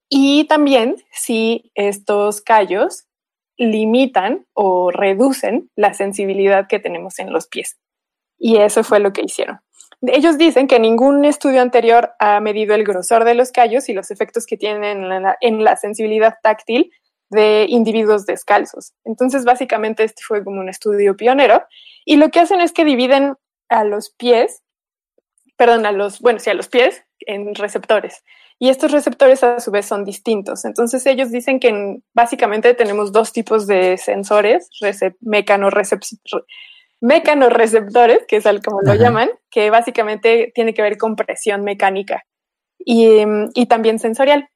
y también si estos callos limitan o reducen la sensibilidad que tenemos en los pies. Y eso fue lo que hicieron. Ellos dicen que ningún estudio anterior ha medido el grosor de los callos y los efectos que tienen en la, en la sensibilidad táctil de individuos descalzos. Entonces, básicamente, este fue como un estudio pionero. Y lo que hacen es que dividen a los pies, perdón, a los, bueno, sí, a los pies en receptores. Y estos receptores a su vez son distintos. Entonces ellos dicen que en- básicamente tenemos dos tipos de sensores, recep- mecanorrecep- re- mecanorreceptores, que es como lo Ajá. llaman, que básicamente tiene que ver con presión mecánica y, y también sensorial.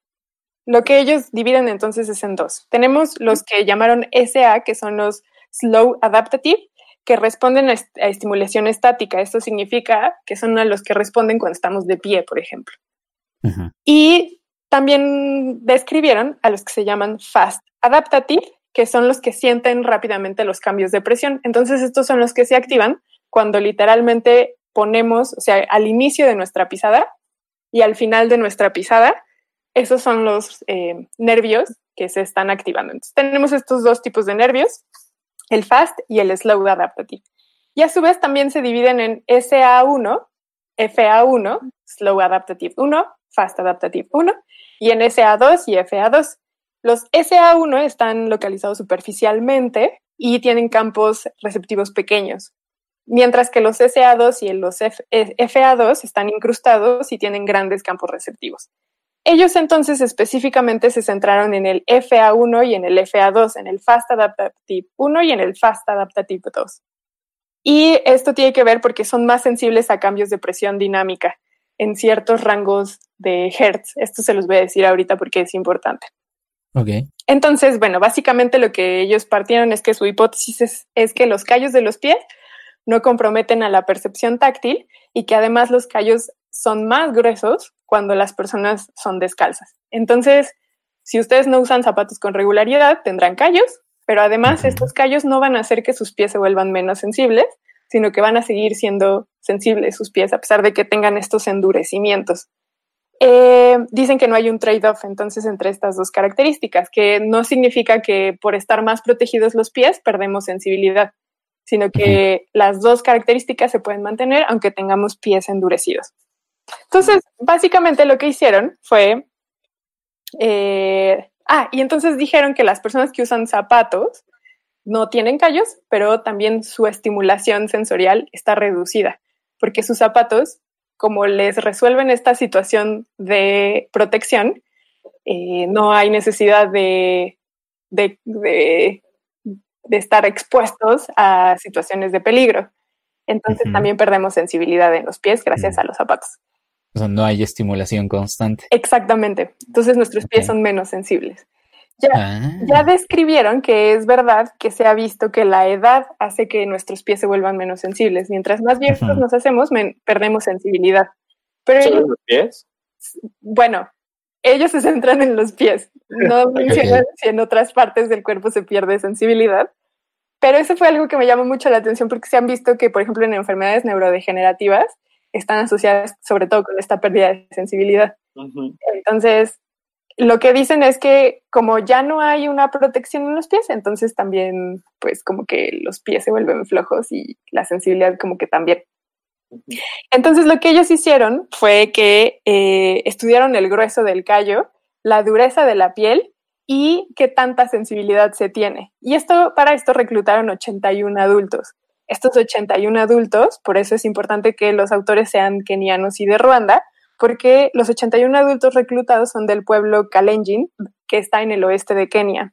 Lo que ellos dividen entonces es en dos. Tenemos los que llamaron SA, que son los Slow Adaptative, que responden a, est- a estimulación estática. Esto significa que son a los que responden cuando estamos de pie, por ejemplo. Y también describieron a los que se llaman fast adaptative, que son los que sienten rápidamente los cambios de presión. Entonces, estos son los que se activan cuando literalmente ponemos, o sea, al inicio de nuestra pisada y al final de nuestra pisada, esos son los eh, nervios que se están activando. Entonces, tenemos estos dos tipos de nervios, el fast y el slow adaptative. Y a su vez también se dividen en SA1, FA1, Slow Adaptative 1, Fast Adaptative 1, y en SA2 y FA2. Los SA1 están localizados superficialmente y tienen campos receptivos pequeños, mientras que los SA2 y los F- eh, FA2 están incrustados y tienen grandes campos receptivos. Ellos entonces específicamente se centraron en el FA1 y en el FA2, en el Fast Adaptative 1 y en el Fast Adaptative 2. Y esto tiene que ver porque son más sensibles a cambios de presión dinámica en ciertos rangos de Hertz. Esto se los voy a decir ahorita porque es importante. Ok. Entonces, bueno, básicamente lo que ellos partieron es que su hipótesis es, es que los callos de los pies no comprometen a la percepción táctil y que además los callos son más gruesos cuando las personas son descalzas. Entonces, si ustedes no usan zapatos con regularidad, tendrán callos, pero además estos callos no van a hacer que sus pies se vuelvan menos sensibles, sino que van a seguir siendo sensibles sus pies a pesar de que tengan estos endurecimientos. Eh, dicen que no hay un trade-off entonces entre estas dos características, que no significa que por estar más protegidos los pies perdemos sensibilidad, sino que las dos características se pueden mantener aunque tengamos pies endurecidos. Entonces, básicamente lo que hicieron fue... eh, ah, y entonces dijeron que las personas que usan zapatos no tienen callos, pero también su estimulación sensorial está reducida, porque sus zapatos, como les resuelven esta situación de protección, eh, no hay necesidad de, de, de, de estar expuestos a situaciones de peligro. Entonces también perdemos sensibilidad en los pies gracias a los zapatos. O sea, no hay estimulación constante. Exactamente. Entonces nuestros pies son menos sensibles. Ya, Ah, ya describieron que es verdad que se ha visto que la edad hace que nuestros pies se vuelvan menos sensibles. Mientras más viejos nos hacemos, men- perdemos sensibilidad. Pero ¿Solo ellos, los pies? bueno, ellos se centran en los pies. No mencionan si en otras partes del cuerpo se pierde sensibilidad, Pero eso fue algo que me llamó mucho la atención porque se han visto que, por ejemplo, en enfermedades neurodegenerativas están asociadas sobre todo con esta pérdida de sensibilidad. Entonces, lo que dicen es que como ya no hay una protección en los pies, entonces también, pues como que los pies se vuelven flojos y la sensibilidad como que también. Entonces, lo que ellos hicieron fue que eh, estudiaron el grueso del callo, la dureza de la piel y qué tanta sensibilidad se tiene. Y esto, para esto reclutaron 81 adultos. Estos 81 adultos, por eso es importante que los autores sean kenianos y de Ruanda, porque los 81 adultos reclutados son del pueblo Kalenjin, que está en el oeste de Kenia.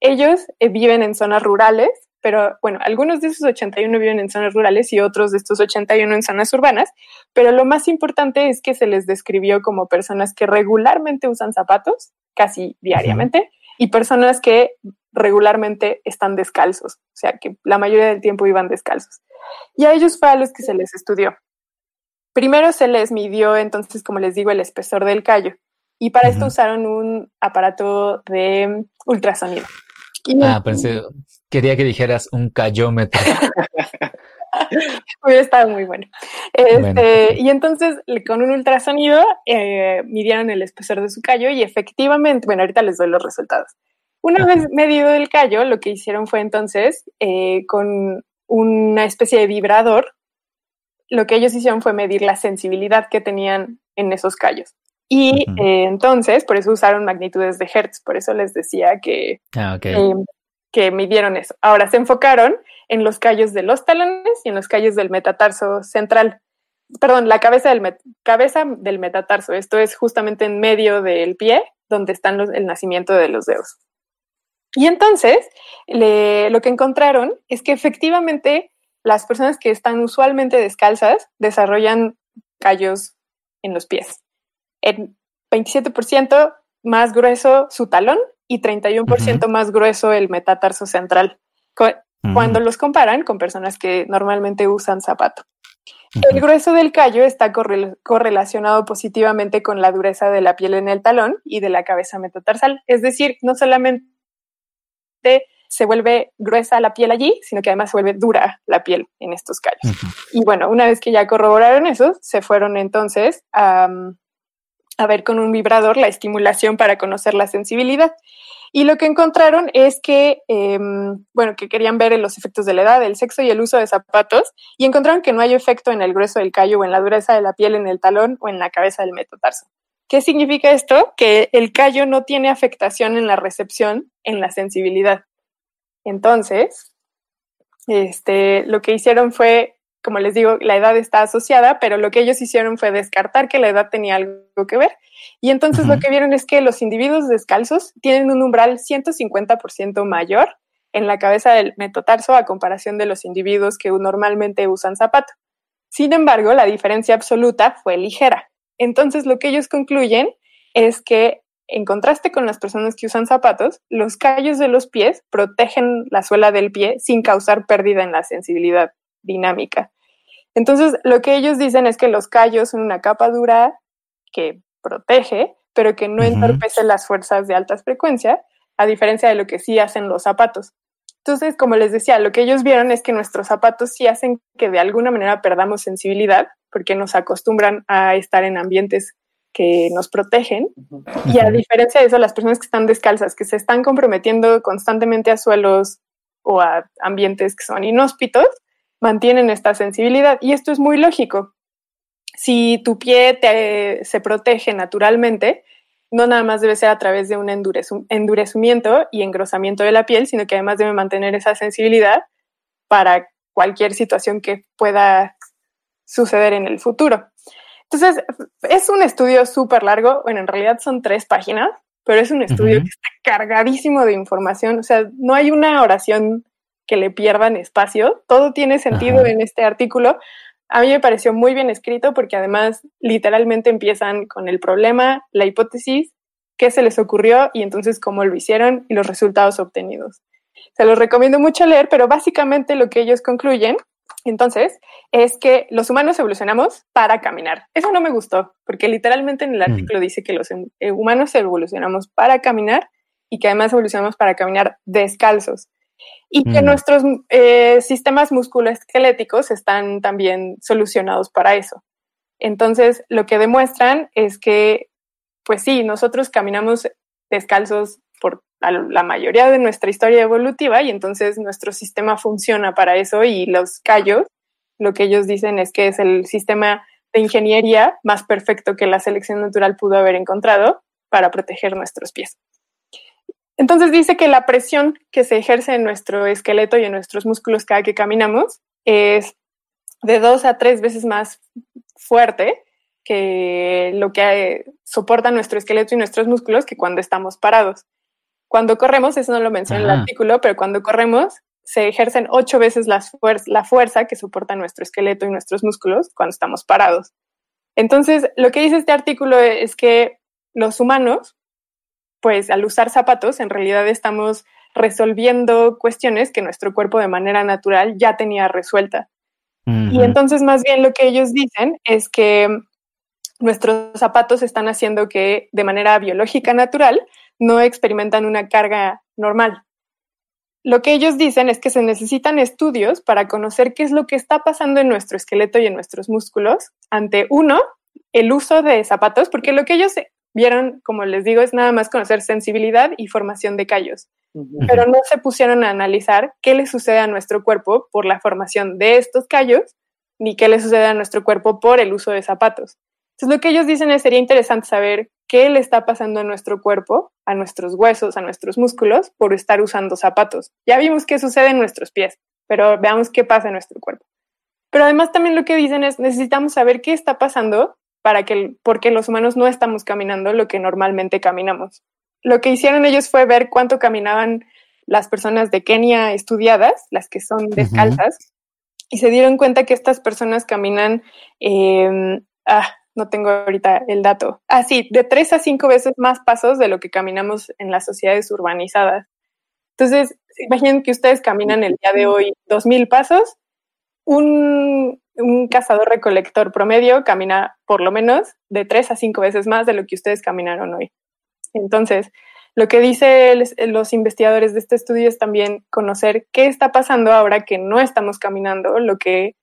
Ellos eh, viven en zonas rurales, pero bueno, algunos de esos 81 viven en zonas rurales y otros de estos 81 en zonas urbanas, pero lo más importante es que se les describió como personas que regularmente usan zapatos, casi diariamente, y personas que regularmente están descalzos, o sea, que la mayoría del tiempo iban descalzos. Y a ellos fue a los que se les estudió. Primero se les midió, entonces, como les digo, el espesor del callo. Y para esto usaron un aparato de ultrasonido. Y Ah, pensé, quería que dijeras un cayómetro. hubiera estado muy bueno. Este, Bueno. Y entonces, con un ultrasonido, eh, midieron el espesor de su callo y efectivamente, bueno, ahorita les doy los resultados. Una Ajá. vez medido el callo, lo que hicieron fue entonces, eh, con una especie de vibrador, lo que ellos hicieron fue medir la sensibilidad que tenían en esos callos. Y eh, entonces, por eso usaron magnitudes de Hertz, por eso les decía que Ah, ok. eh, que midieron eso. Ahora se enfocaron en los callos de los talones y en los callos del metatarso central. Perdón, la cabeza del, cabeza del metatarso. Esto es justamente en medio del pie, donde están el nacimiento de los dedos. Y entonces, lo que encontraron es que efectivamente las personas que están usualmente descalzas desarrollan callos en los pies. En 27% más grueso su talón y 31% más grueso el metatarso central. Cuando los comparan con personas que normalmente usan zapato. El grueso del callo está correl- correlacionado positivamente con la dureza de la piel en el talón y de la cabeza metatarsal. Es decir, no solamente se vuelve gruesa la piel allí, sino que además se vuelve dura la piel en estos callos. Y bueno, una vez que ya corroboraron eso, se fueron entonces a, a ver con un vibrador la estimulación para conocer la sensibilidad. Y lo que encontraron es que, eh, bueno, que querían ver los efectos de la edad, el sexo y el uso de zapatos, y encontraron que no hay efecto en el grueso del callo o en la dureza de la piel en el talón o en la cabeza del metatarso. ¿Qué significa esto? Que el callo no tiene afectación en la recepción, en la sensibilidad. Entonces, este, lo que hicieron fue, como les digo, la edad está asociada, pero lo que ellos hicieron fue descartar que la edad tenía algo que ver. Y entonces lo que vieron es que los individuos descalzos tienen un umbral 150% mayor en la cabeza del metatarso a comparación de los individuos que normalmente usan zapato. Sin embargo, la diferencia absoluta fue ligera. Entonces, lo que ellos concluyen es que, en contraste con las personas que usan zapatos, los callos de los pies protegen la suela del pie sin causar pérdida en la sensibilidad dinámica. Entonces, lo que ellos dicen es que los callos son una capa dura que protege, pero que no Ujú. entorpece las fuerzas de alta frecuencia, a diferencia de lo que sí hacen los zapatos. Entonces, como les decía, lo que ellos vieron es que nuestros zapatos sí hacen que de alguna manera perdamos sensibilidad, porque nos acostumbran a estar en ambientes que nos protegen. Y a diferencia de eso, las personas que están descalzas, que se están comprometiendo constantemente a suelos o a ambientes que son inhóspitos, mantienen esta sensibilidad. Y esto es muy lógico. Si tu pie te- se protege naturalmente, no nada más debe ser a través de un endurecimiento y engrosamiento de la piel, sino que además debe mantener esa sensibilidad para cualquier situación que pueda suceder en el futuro. Entonces, es un estudio súper largo, bueno, en realidad son tres páginas, pero es un estudio que está cargadísimo de información, o sea, no hay una oración que le pierdan espacio, todo tiene sentido Ajá. en este artículo. A mí me pareció muy bien escrito porque además literalmente empiezan con el problema, la hipótesis, qué se les ocurrió y entonces cómo lo hicieron y los resultados obtenidos. Se los recomiendo mucho leer, pero básicamente lo que ellos concluyen entonces es que los humanos evolucionamos para caminar. Eso no me gustó, porque literalmente en el Mm. artículo dice que los humanos evolucionamos para caminar y que además evolucionamos para caminar descalzos. Y que Mm. nuestros eh, sistemas musculoesqueléticos están también solucionados para eso. Entonces, lo que demuestran es que, pues sí, nosotros caminamos descalzos por la, la mayoría de nuestra historia evolutiva y entonces nuestro sistema funciona para eso y los callos, lo que ellos dicen es que es el sistema de ingeniería más perfecto que la selección natural pudo haber encontrado para proteger nuestros pies. Entonces dice que la presión que se ejerce en nuestro esqueleto y en nuestros músculos cada que caminamos es de dos a tres veces más fuerte que lo que eh, soporta nuestro esqueleto y nuestros músculos que cuando estamos parados. Cuando corremos, eso no lo menciona el Ajá. artículo, pero cuando corremos se ejercen ocho veces las fuer- la fuerza que soporta nuestro esqueleto y nuestros músculos cuando estamos parados. Entonces, lo que dice este artículo es que los humanos, pues al usar zapatos, en realidad estamos resolviendo cuestiones que nuestro cuerpo de manera natural ya tenía resuelta. Y entonces más bien lo que ellos dicen es que nuestros zapatos están haciendo que de manera biológica natural no experimentan una carga normal. Lo que ellos dicen es que se necesitan estudios para conocer qué es lo que está pasando en nuestro esqueleto y en nuestros músculos ante uno, el uso de zapatos, porque lo que ellos vieron, como les digo, es nada más conocer sensibilidad y formación de callos pero no se pusieron a analizar qué le sucede a nuestro cuerpo por la formación de estos callos, ni qué le sucede a nuestro cuerpo por el uso de zapatos. Entonces, lo que ellos dicen es sería interesante saber qué le está pasando a nuestro cuerpo, a nuestros huesos, a nuestros músculos, por estar usando zapatos. Ya vimos qué sucede en nuestros pies, pero veamos qué pasa en nuestro cuerpo. Pero además también lo que dicen es necesitamos saber qué está pasando para que, porque los humanos no estamos caminando lo que normalmente caminamos. Lo que hicieron ellos fue ver cuánto caminaban las personas de Kenia estudiadas, las que son descalzas, y se dieron cuenta que estas personas caminan, eh, ah, no tengo ahorita el dato, ah, sí, de tres a cinco veces más pasos de lo que caminamos en las sociedades urbanizadas. Entonces, imaginen que ustedes caminan el día de hoy dos mil pasos, un, un cazador recolector promedio camina por lo menos de tres a cinco veces más de lo que ustedes caminaron hoy. Entonces, lo que dicen los investigadores de este estudio es también conocer qué está pasando ahora que no estamos caminando lo que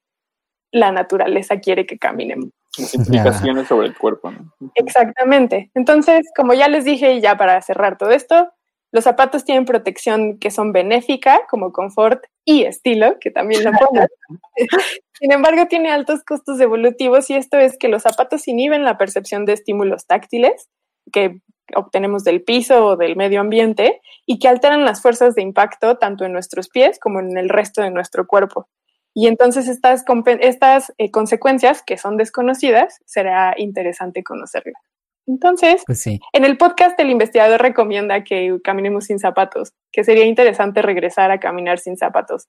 la naturaleza quiere que caminemos. Implicaciones sobre el cuerpo, ¿no? Exactamente. Entonces, como ya les dije, y ya para cerrar todo esto, los zapatos tienen protección que son benéfica, como confort y estilo, que también lo ponen. Sin embargo, tiene altos costos evolutivos y esto es que los zapatos inhiben la percepción de estímulos táctiles que obtenemos del piso o del medio ambiente y que alteran las fuerzas de impacto tanto en nuestros pies como en el resto de nuestro cuerpo. Y entonces estas, estas eh, consecuencias que son desconocidas, será interesante conocerlas. Entonces, Pues sí. en el podcast el investigador recomienda que caminemos sin zapatos, que sería interesante regresar a caminar sin zapatos.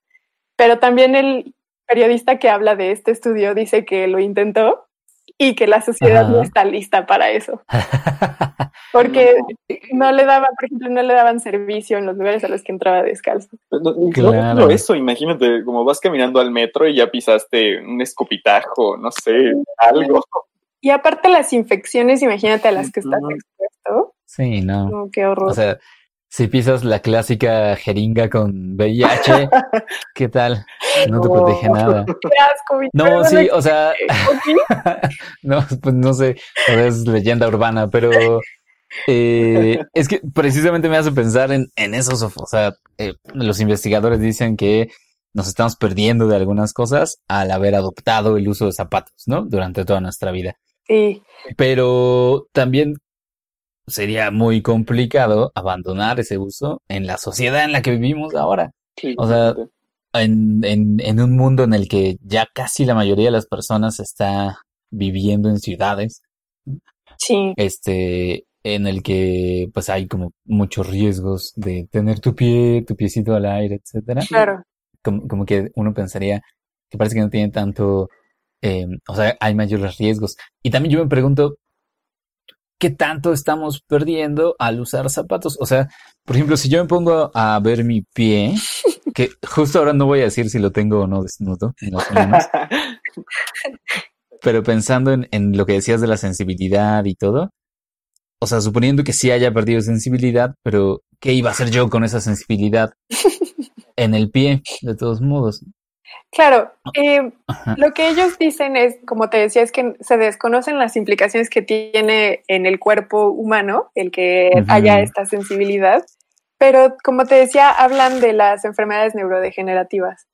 Pero también el periodista que habla de este estudio dice que lo intentó y que la sociedad Ajá. no está lista para eso. Porque no le daban, por ejemplo, no le daban servicio en los lugares a los que entraba descalzo. No, no- no Claro. eso, imagínate, como vas caminando al metro y ya pisaste un escopitajo, no sé, algo. Y aparte las infecciones, imagínate a las que estás expuesto. Sí, no. No, qué horror. O sea, si pisas la clásica jeringa con VIH, ¿qué tal? No te protege nada. qué asco, mi No, sí, o sea, no, pues no sé, o sea, es leyenda urbana, pero eh, es que precisamente me hace pensar en, en esos, o sea, eh, los investigadores dicen que nos estamos perdiendo de algunas cosas al haber adoptado el uso de zapatos, ¿no? Durante toda nuestra vida. Sí, Pero también sería muy complicado abandonar ese uso en la sociedad en la que vivimos ahora. Sí, O sea. En, en, en un mundo en el que ya casi la mayoría de las personas está viviendo en ciudades, sí, este, en el que pues hay como muchos riesgos de tener tu pie, tu piecito al aire, etcétera. claro. Como, como que uno pensaría que parece que no tiene tanto, eh, o sea, hay mayores riesgos. Y también yo me pregunto, ¿qué tanto estamos perdiendo al usar zapatos? O sea, por ejemplo, si yo me pongo a ver mi pie, que justo ahora no voy a decir si lo tengo o no desnudo en manos, pero pensando en, en lo que decías de la sensibilidad y todo, o sea, suponiendo que sí haya perdido sensibilidad, pero ¿qué iba a hacer yo con esa sensibilidad? en el pie, de todos modos. Claro, eh, Ajá. lo que ellos dicen es, como te decía, es que se desconocen las implicaciones que tiene en el cuerpo humano el que haya esta sensibilidad, pero como te decía, hablan de las enfermedades neurodegenerativas.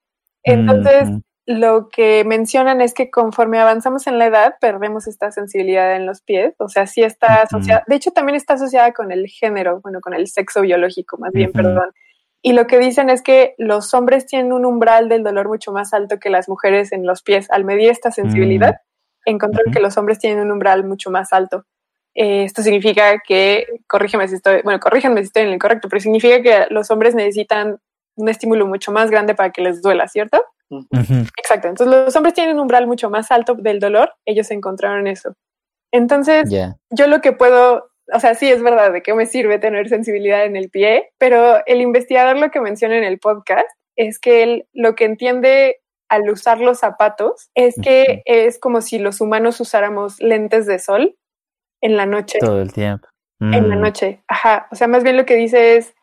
Entonces, lo que mencionan es que conforme avanzamos en la edad, perdemos esta sensibilidad en los pies, o sea, sí está asociada, de hecho también está asociada con el género, bueno, con el sexo biológico, más bien, perdón. Y lo que dicen es que los hombres tienen un umbral del dolor mucho más alto que las mujeres en los pies. Al medir esta sensibilidad, encontraron Ujú. que los hombres tienen un umbral mucho más alto. Eh, esto significa que, corrígeme si estoy, bueno, corríjanme si estoy en el correcto, pero significa que los hombres necesitan un estímulo mucho más grande para que les duela, ¿cierto? Ujú. Exacto. Entonces los hombres tienen un umbral mucho más alto del dolor. Ellos encontraron eso. Entonces, yo lo que puedo, o sea, sí es verdad de qué me sirve tener sensibilidad en el pie, pero el investigador lo que menciona en el podcast es que él lo que entiende al usar los zapatos es que es como si los humanos usáramos lentes de sol en la noche. Todo el tiempo. En la Mm. noche, ajá. O sea, más bien lo que dice es,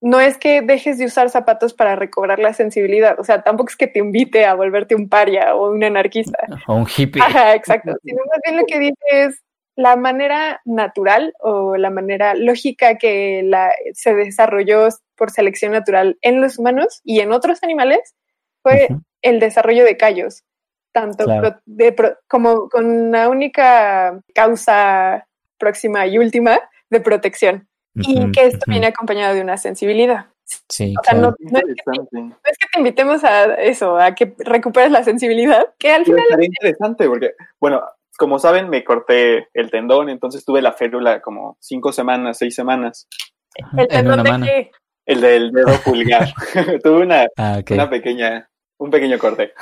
no es que dejes de usar zapatos para recobrar la sensibilidad, o sea, tampoco es que te invite a volverte un paria o un anarquista. O un hippie. Ajá, exacto. Sino más bien lo que dice es la manera natural o la manera lógica que la, se desarrolló por selección natural en los humanos y en otros animales fue el desarrollo de callos, tanto Claro. pro- de pro- como con la única causa próxima y última de protección. Y que esto viene acompañado de una sensibilidad. Sí, O sea, claro. no, no es que te, no es que te invitemos a eso, a que recuperes la sensibilidad, que al Pero final estaría interesante porque, bueno, como saben, me corté el tendón, entonces tuve la férula como cinco semanas, seis semanas. el en tendón de mano. que El del dedo pulgar. tuve una, Ah, una pequeña, un pequeño corte.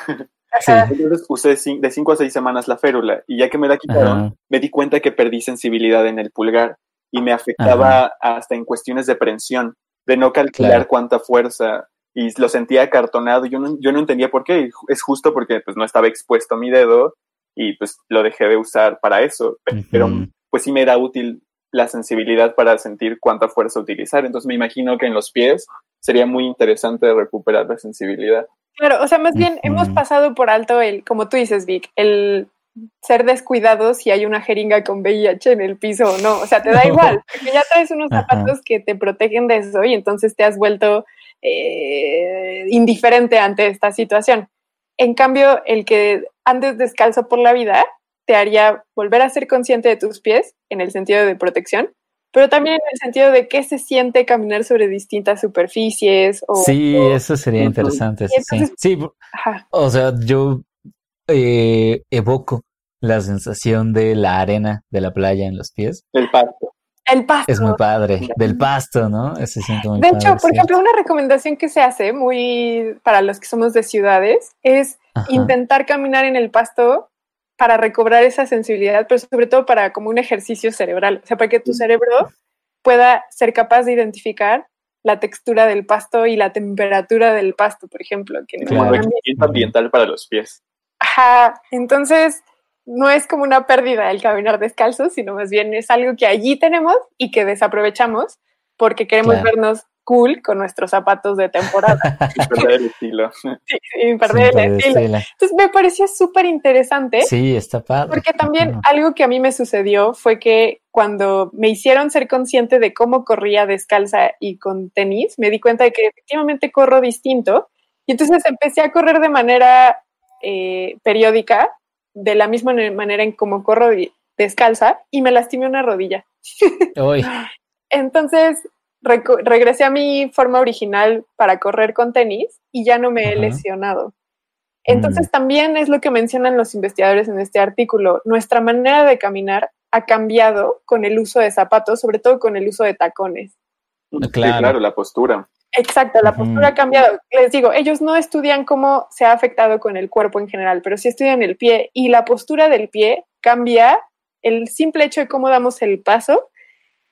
Sí. Entonces usé de cinco a seis semanas la férula y ya que me la quitaron, Ajá. me di cuenta que perdí sensibilidad en el pulgar y me afectaba hasta en cuestiones de prensión, de no calcular Claro. cuánta fuerza y lo sentía acartonado. Yo no, yo no entendía por qué. Es justo porque pues no estaba expuesto mi dedo y pues lo dejé de usar para eso. Pe- Pero pues sí me era útil la sensibilidad para sentir cuánta fuerza utilizar. Entonces me imagino que en los pies sería muy interesante recuperar la sensibilidad. Claro, o sea, más bien hemos pasado por alto el, como tú dices, Vic, el ser descuidados si hay una jeringa con VIH en el piso o no. O sea, te da No. igual, porque ya traes unos Ajá. zapatos que te protegen de eso y entonces te has vuelto eh, indiferente ante esta situación. En cambio, el que andes descalzo por la vida te haría volver a ser consciente de tus pies en el sentido de protección, pero también en el sentido de qué se siente caminar sobre distintas superficies o, Sí, o- eso sería interesante. Sí, entonces- sí. O sea, yo eh, evoco la sensación de la arena de la playa en los pies. El pasto. El pasto. Es muy padre. Del pasto, ¿no? Se siente muy De padre. hecho, por sí. ejemplo, una recomendación que se hace muy para los que somos de ciudades es Ajá. intentar caminar en el pasto para recobrar esa sensibilidad, pero sobre todo para como un ejercicio cerebral, o sea, para que tu cerebro pueda ser capaz de identificar la textura del pasto y la temperatura del pasto, por ejemplo. Que no- Claro. ambiental para los pies. Ajá, entonces no es como una pérdida el caminar descalzo, sino más bien es algo que allí tenemos y que desaprovechamos porque queremos Claro. vernos cool con nuestros zapatos de temporada. Y perder el estilo. Sí, sin perder Sin el estilo. perder Entonces me pareció súper interesante Sí, está padre. porque también Ajá. algo que a mí me sucedió fue que cuando me hicieron ser consciente de cómo corría descalza y con tenis, me di cuenta de que efectivamente corro distinto y entonces empecé a correr de manera eh, periódica, de la misma manera en como corro descalza y me lastimé una rodilla. Uy, Entonces regresé a mi forma original para correr con tenis y ya no me he lesionado. Entonces también es lo que mencionan los investigadores en este artículo. Nuestra manera de caminar ha cambiado con el uso de zapatos, sobre todo con el uso de tacones. Sí, claro, la postura. Exacto, la postura ha cambiado. Les digo, ellos no estudian cómo se ha afectado con el cuerpo en general, pero sí estudian el pie y la postura del pie cambia. El simple hecho de cómo damos el paso,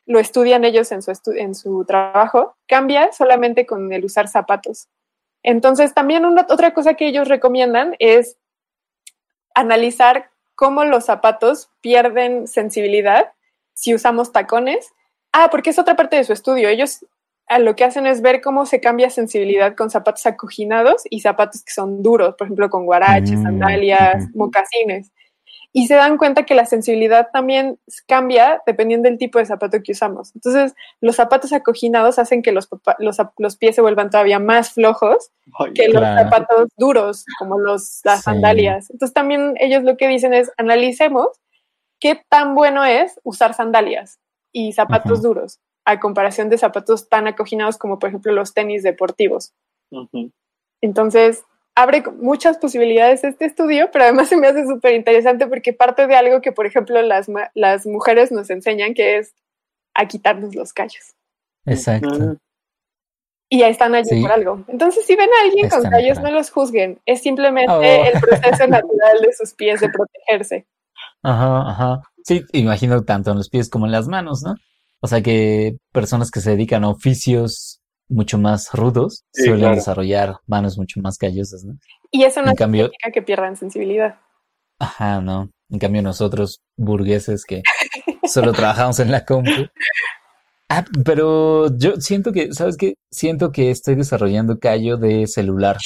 lo estudian ellos en su, estu- en su trabajo, cambia solamente con el usar zapatos. Entonces, también una, otra cosa que ellos recomiendan es analizar cómo los zapatos pierden sensibilidad si usamos tacones. Ah, porque es otra parte de su estudio. Ellos a lo que hacen es ver cómo se cambia sensibilidad con zapatos acoginados y zapatos que son duros, por ejemplo, con guaraches, Mm, sandalias, mocasines. Y se dan cuenta que la sensibilidad también cambia dependiendo del tipo de zapato que usamos. Entonces, los zapatos acoginados hacen que los, los, los pies se vuelvan todavía más flojos Ay, que los zapatos duros, como los, las Sí. sandalias. Entonces también ellos lo que dicen es analicemos qué tan bueno es usar sandalias y zapatos duros a comparación de zapatos tan acoginados como por ejemplo los tenis deportivos. Entonces abre muchas posibilidades este estudio, pero además se me hace súper interesante porque parte de algo que por ejemplo las, ma- las mujeres nos enseñan que es a quitarnos los callos. Exacto. Y ya están allí Sí. por algo. Entonces, si ven a alguien con callos, no los juzguen. Es simplemente Oh. el proceso natural de sus pies de protegerse. Ajá, ajá. Sí, imagino tanto en los pies como en las manos, ¿no? O sea que personas que se dedican a oficios mucho más rudos Sí, suelen claro. desarrollar manos mucho más callosas, ¿no? Y eso no En cambio- significa que pierdan sensibilidad. Ajá, no. En cambio nosotros, burgueses que solo trabajamos en la compu. Ah, pero yo siento que, ¿sabes qué? Siento que estoy desarrollando callo de celular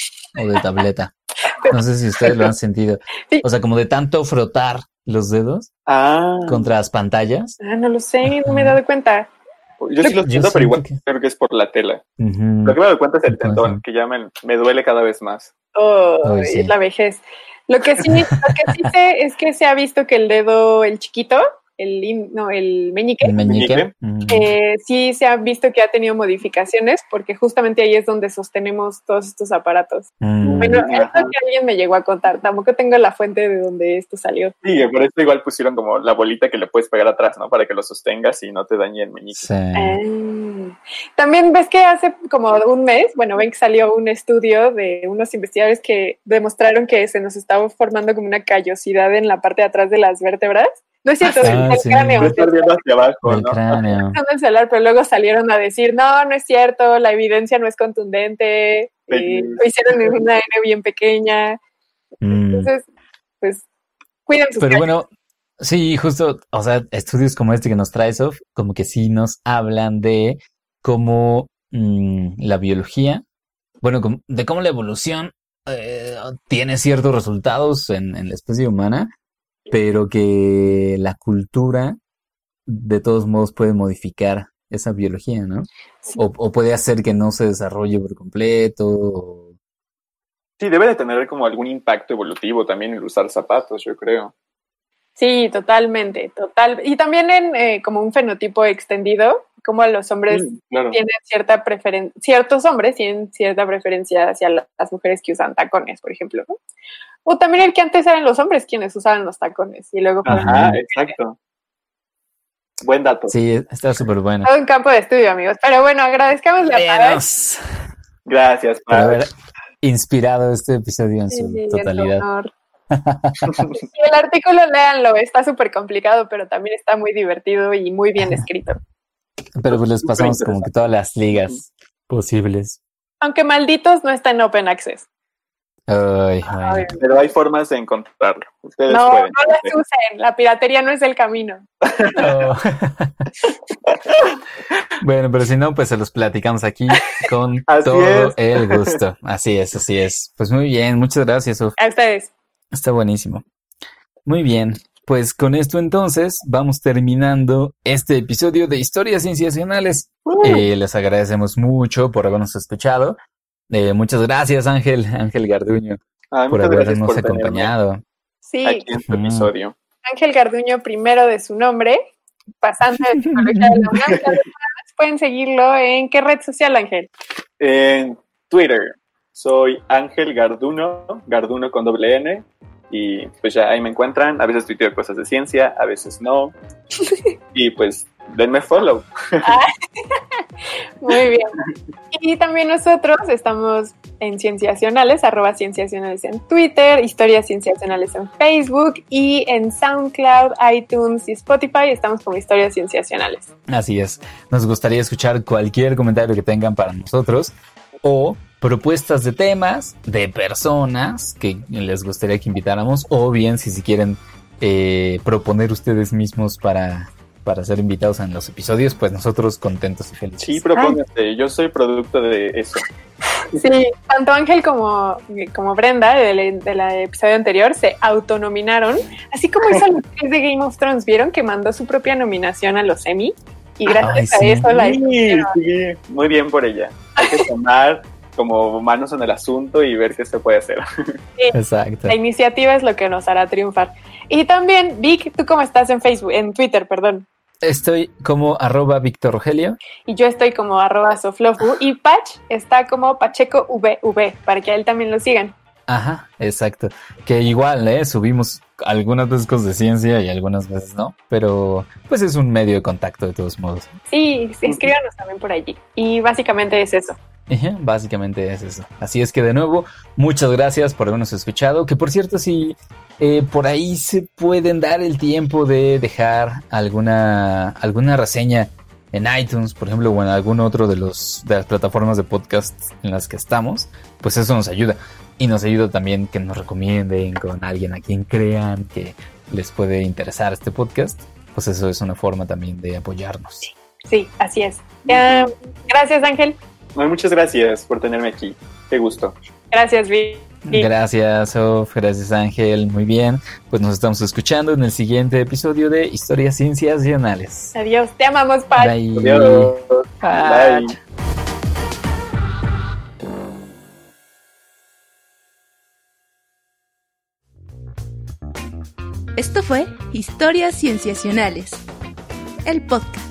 o de tableta. No sé si ustedes lo han sentido. O sea, como de tanto frotar los dedos Ah, contra las pantallas. Ah, no lo sé, no me he dado cuenta. yo sí lo siento, pero igual que- creo que es por la tela. Lo que me doy cuenta es el tendón, que ya me, me duele cada vez más. Oh, Ay, sí. es la vejez. Lo que sí, lo que sí sé es que se ha visto que el dedo, el chiquito, el, no, el meñique, El meñique. eh, sí se ha visto que ha tenido modificaciones porque justamente ahí es donde sostenemos todos estos aparatos. Mm. Bueno, esto que alguien me llegó a contar, tampoco tengo la fuente de donde esto salió. Sí, por eso igual pusieron como la bolita que le puedes pegar atrás, ¿no? Para que lo sostengas y no te dañe el meñique. Sí. Ah. También ves que hace como un mes, bueno, ven que salió un estudio de unos investigadores que demostraron que se nos estaba formando como una callosidad en la parte de atrás de las vértebras. No es cierto, Ah, del sí. cráneo. Estar viendo hacia abajo, Del ¿no? cráneo. Celular, pero luego salieron a decir, no, no es cierto, la evidencia no es contundente, eh, lo hicieron en una N bien pequeña. Mm. Entonces, pues, cuiden sus Pero bueno, sí, justo, o sea, estudios como este que nos trae Sof, como que sí nos hablan de cómo mm, la biología, bueno, de cómo la evolución eh, tiene ciertos resultados en, en la especie humana, pero que la cultura de todos modos puede modificar esa biología, ¿no? Sí. O, o puede hacer que no se desarrolle por completo. o- Sí, debe de tener como algún impacto evolutivo también el usar zapatos, yo creo. Sí, totalmente, total. Y también en eh, como un fenotipo extendido, como los hombres Mm, claro. tienen cierta preferencia, ciertos hombres tienen cierta preferencia hacia la- las mujeres que usan tacones, por ejemplo. ¿no? O también el que antes eran los hombres quienes usaban los tacones y luego Ajá, exacto. Buen dato. Sí, está súper bueno. todo un campo de estudio, amigos. Pero bueno, agradezcamos la Veamos. Gracias, por haber inspirado este episodio en Sí, su sí, totalidad. honor. Y el artículo, léanlo, está súper complicado, pero también está muy divertido y muy bien escrito. Pero pues les pasamos como que todas las ligas posibles. Aunque malditos no está en Open Access. Ay. Ay, Pero hay formas de encontrarlo. Ustedes No, pueden. no las usen. La piratería no es el camino. Oh. bueno, pero si no, pues se los platicamos aquí con Así todo es. el gusto. Así es, así es. Pues muy bien, muchas gracias, Sof. A ustedes. Está buenísimo. Muy bien. Pues con esto entonces vamos terminando este episodio de Historias Cienciacionales. Eh, les agradecemos mucho por habernos escuchado. Eh, muchas gracias, Ángel, Ángel Garduño, Ay, por habernos por acompañado. Sí, aquí en este episodio. Ángel Garduño, primero de su nombre, pasante de psicología de la UNAM. Pueden seguirlo en qué red social, Ángel. En Twitter soy Ángel Garduno, Garduno con doble N. Y pues ya ahí me encuentran. A veces tuiteo cosas de ciencia, a veces no. Y pues denme follow. Muy bien. Y también nosotros estamos en Cienciacionales, arroba Cienciacionales en Twitter, Historias Cienciacionales en Facebook y en SoundCloud, iTunes y Spotify estamos como Historias Cienciacionales. Así es. Nos gustaría escuchar cualquier comentario que tengan para nosotros o propuestas de temas de personas que les gustaría que invitáramos o bien si, si quieren eh, proponer ustedes mismos para, para ser invitados en los episodios, pues nosotros contentos y felices. Sí, propóngase. Yo soy producto de eso. Sí, tanto Ángel como, como Brenda del del episodio anterior se autonominaron, así como hizo la de Game of Thrones, ¿vieron? Que mandó su propia nominación a los Emmy y gracias Ay, sí. a eso la Sí, sí, muy bien por ella. Hay que tomar como manos en el asunto y ver qué se puede hacer. Exacto. La iniciativa es lo que nos hará triunfar. Y también, Vic, ¿tú cómo estás en Facebook, en Twitter, perdón? Estoy como arroba Víctor Rogelio. Y yo estoy como arroba soflofu y Pach está como Pacheco VV, para que a él también lo sigan. Ajá, exacto. Que igual, ¿eh? Subimos algunas veces cosas de ciencia y algunas veces no, pero pues es un medio de contacto de todos modos. Sí, escríbanos también por allí. Y básicamente es eso. Básicamente es eso. Así es que de nuevo, muchas gracias por habernos escuchado. Que por cierto, si eh, por ahí se pueden dar el tiempo de dejar alguna, alguna reseña en iTunes, por ejemplo, o en algún otro de los de las plataformas de podcast en las que estamos, pues eso nos ayuda. Y nos ayuda también que nos recomienden con alguien a quien crean que les puede interesar este podcast. Pues eso es una forma también de apoyarnos. Sí, así es. Gracias, Ángel. Muchas gracias por tenerme aquí. Qué gusto. Gracias, Vic. Gracias, Sof. Gracias, Ángel. Muy bien. Pues nos estamos escuchando en el siguiente episodio de Historias Cienciacionales. Adiós. Te amamos. Bye. Adiós. Bye. Bye. Esto fue Historias Cienciacionales, el podcast.